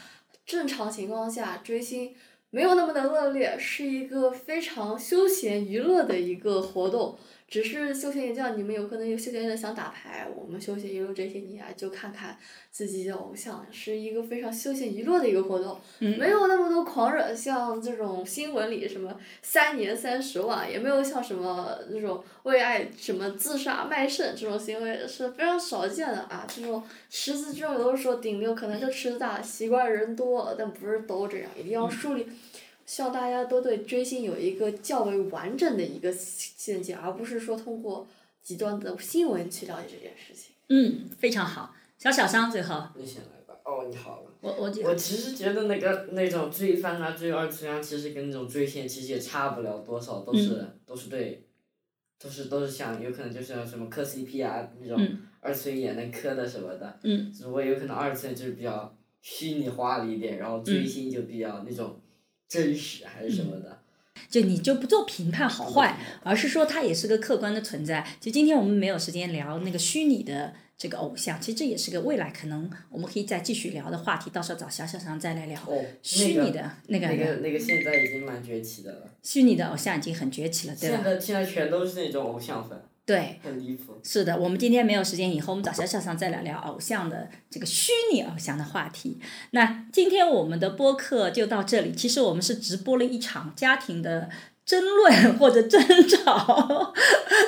正常情况下追星没有那么的恶劣，是一个非常休闲娱乐的一个活动。只是休闲娱乐，你们有可能有休闲的想打牌，我们休闲娱乐这些年就看看自己的偶像，是一个非常休闲娱乐的一个活动，没有那么多狂热，像这种新闻里什么三年三十万，也没有像什么那种为爱什么自杀卖肾这种行为是非常少见的啊。这种池子，这种有的时候顶流可能就池子大，习惯人多，但不是都这样，一定要树立。希望大家都对追星有一个较为完整的一个见解，而不是说通过极端的新闻去了解这件事情。嗯，非常好。小小商最后。你先来吧。哦，你好。我我我其实觉得那个那种追番啊，追二次元，其实跟那种追星其实也差不了多少，都是都是对，都是都是像有可能就是什么磕 CP 啊那种二次元也能磕的什么的。嗯。只不过有可能二次元就是比较虚拟化了一点，然后追星就比较那种。真实还是什么的，就你就不做评判好坏，而是说它也是个客观的存在。就今天我们没有时间聊那个虚拟的这个偶像，其实这也是个未来可能我们可以再继续聊的话题。到时候找小小常再来聊虚拟的那个那个那个现在已经蛮崛起的了。虚拟的偶像已经很崛起了，对吧？现在现在全都是那种偶像粉。对。是的，我们今天没有时间，以后我们找小小上再聊聊偶像的这个虚拟偶像的话题。那今天我们的播客就到这里。其实我们是直播了一场家庭的。争论或者争吵，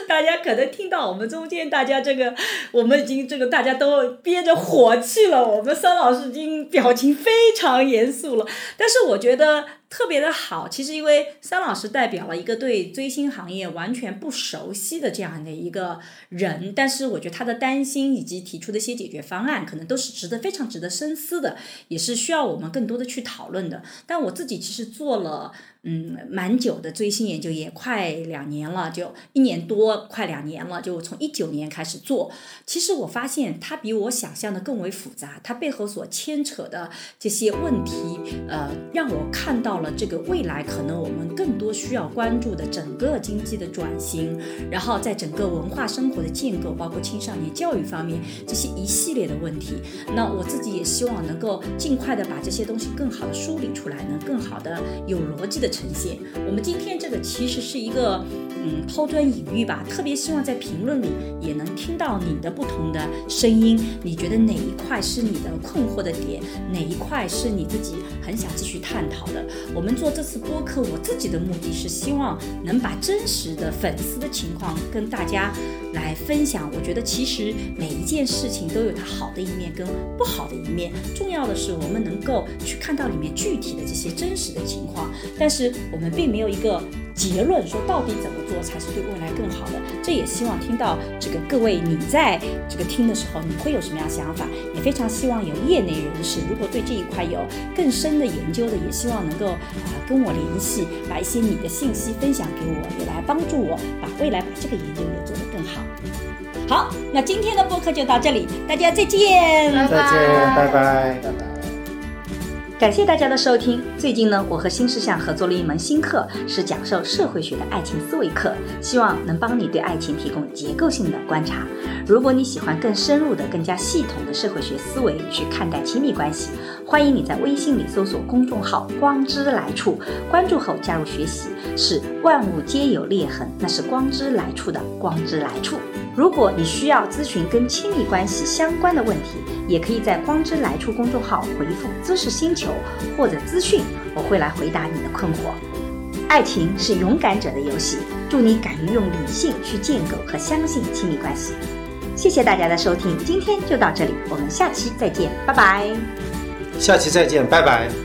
大家可能听到我们中间，大家这个我们已经这个大家都憋着火气了。我们桑老师已经表情非常严肃了，但是我觉得特别的好。其实因为桑老师代表了一个对追星行业完全不熟悉的这样的一个人，但是我觉得他的担心以及提出的一些解决方案，可能都是值得非常值得深思的，也是需要我们更多的去讨论的。但我自己其实做了。嗯，蛮久的追星研究也快两年了，就一年多，快两年了。就从一九年开始做，其实我发现它比我想象的更为复杂，它背后所牵扯的这些问题，呃，让我看到了这个未来可能我们更多需要关注的整个经济的转型，然后在整个文化生活的建构，包括青少年教育方面这些一系列的问题。那我自己也希望能够尽快的把这些东西更好的梳理出来，能更好的有逻辑的。呈现，我们今天这个其实是一个嗯抛砖引玉吧，特别希望在评论里也能听到你的不同的声音。你觉得哪一块是你的困惑的点？哪一块是你自己很想继续探讨的？我们做这次播客，我自己的目的是希望能把真实的粉丝的情况跟大家来分享。我觉得其实每一件事情都有它好的一面跟不好的一面，重要的是我们能够去看到里面具体的这些真实的情况，但是。我们并没有一个结论，说到底怎么做才是对未来更好的。这也希望听到这个各位你在这个听的时候，你会有什么样想法？也非常希望有业内人士，如果对这一块有更深的研究的，也希望能够啊跟我联系，把一些你的信息分享给我，也来帮助我把未来把这个研究也做得更好。好，那今天的播客就到这里，大家再见，再见，拜拜，拜拜。感谢大家的收听。最近呢，我和新事项合作了一门新课，是讲授社会学的爱情思维课，希望能帮你对爱情提供结构性的观察。如果你喜欢更深入的、更加系统的社会学思维去看待亲密关系，欢迎你在微信里搜索公众号“光之来处”，关注后加入学习。是万物皆有裂痕，那是光之来处的光之来处。如果你需要咨询跟亲密关系相关的问题，也可以在“光之来处”公众号回复“知识星球”或者“资讯”，我会来回答你的困惑。爱情是勇敢者的游戏，祝你敢于用理性去建构和相信亲密关系。谢谢大家的收听，今天就到这里，我们下期再见，拜拜。下期再见，拜拜。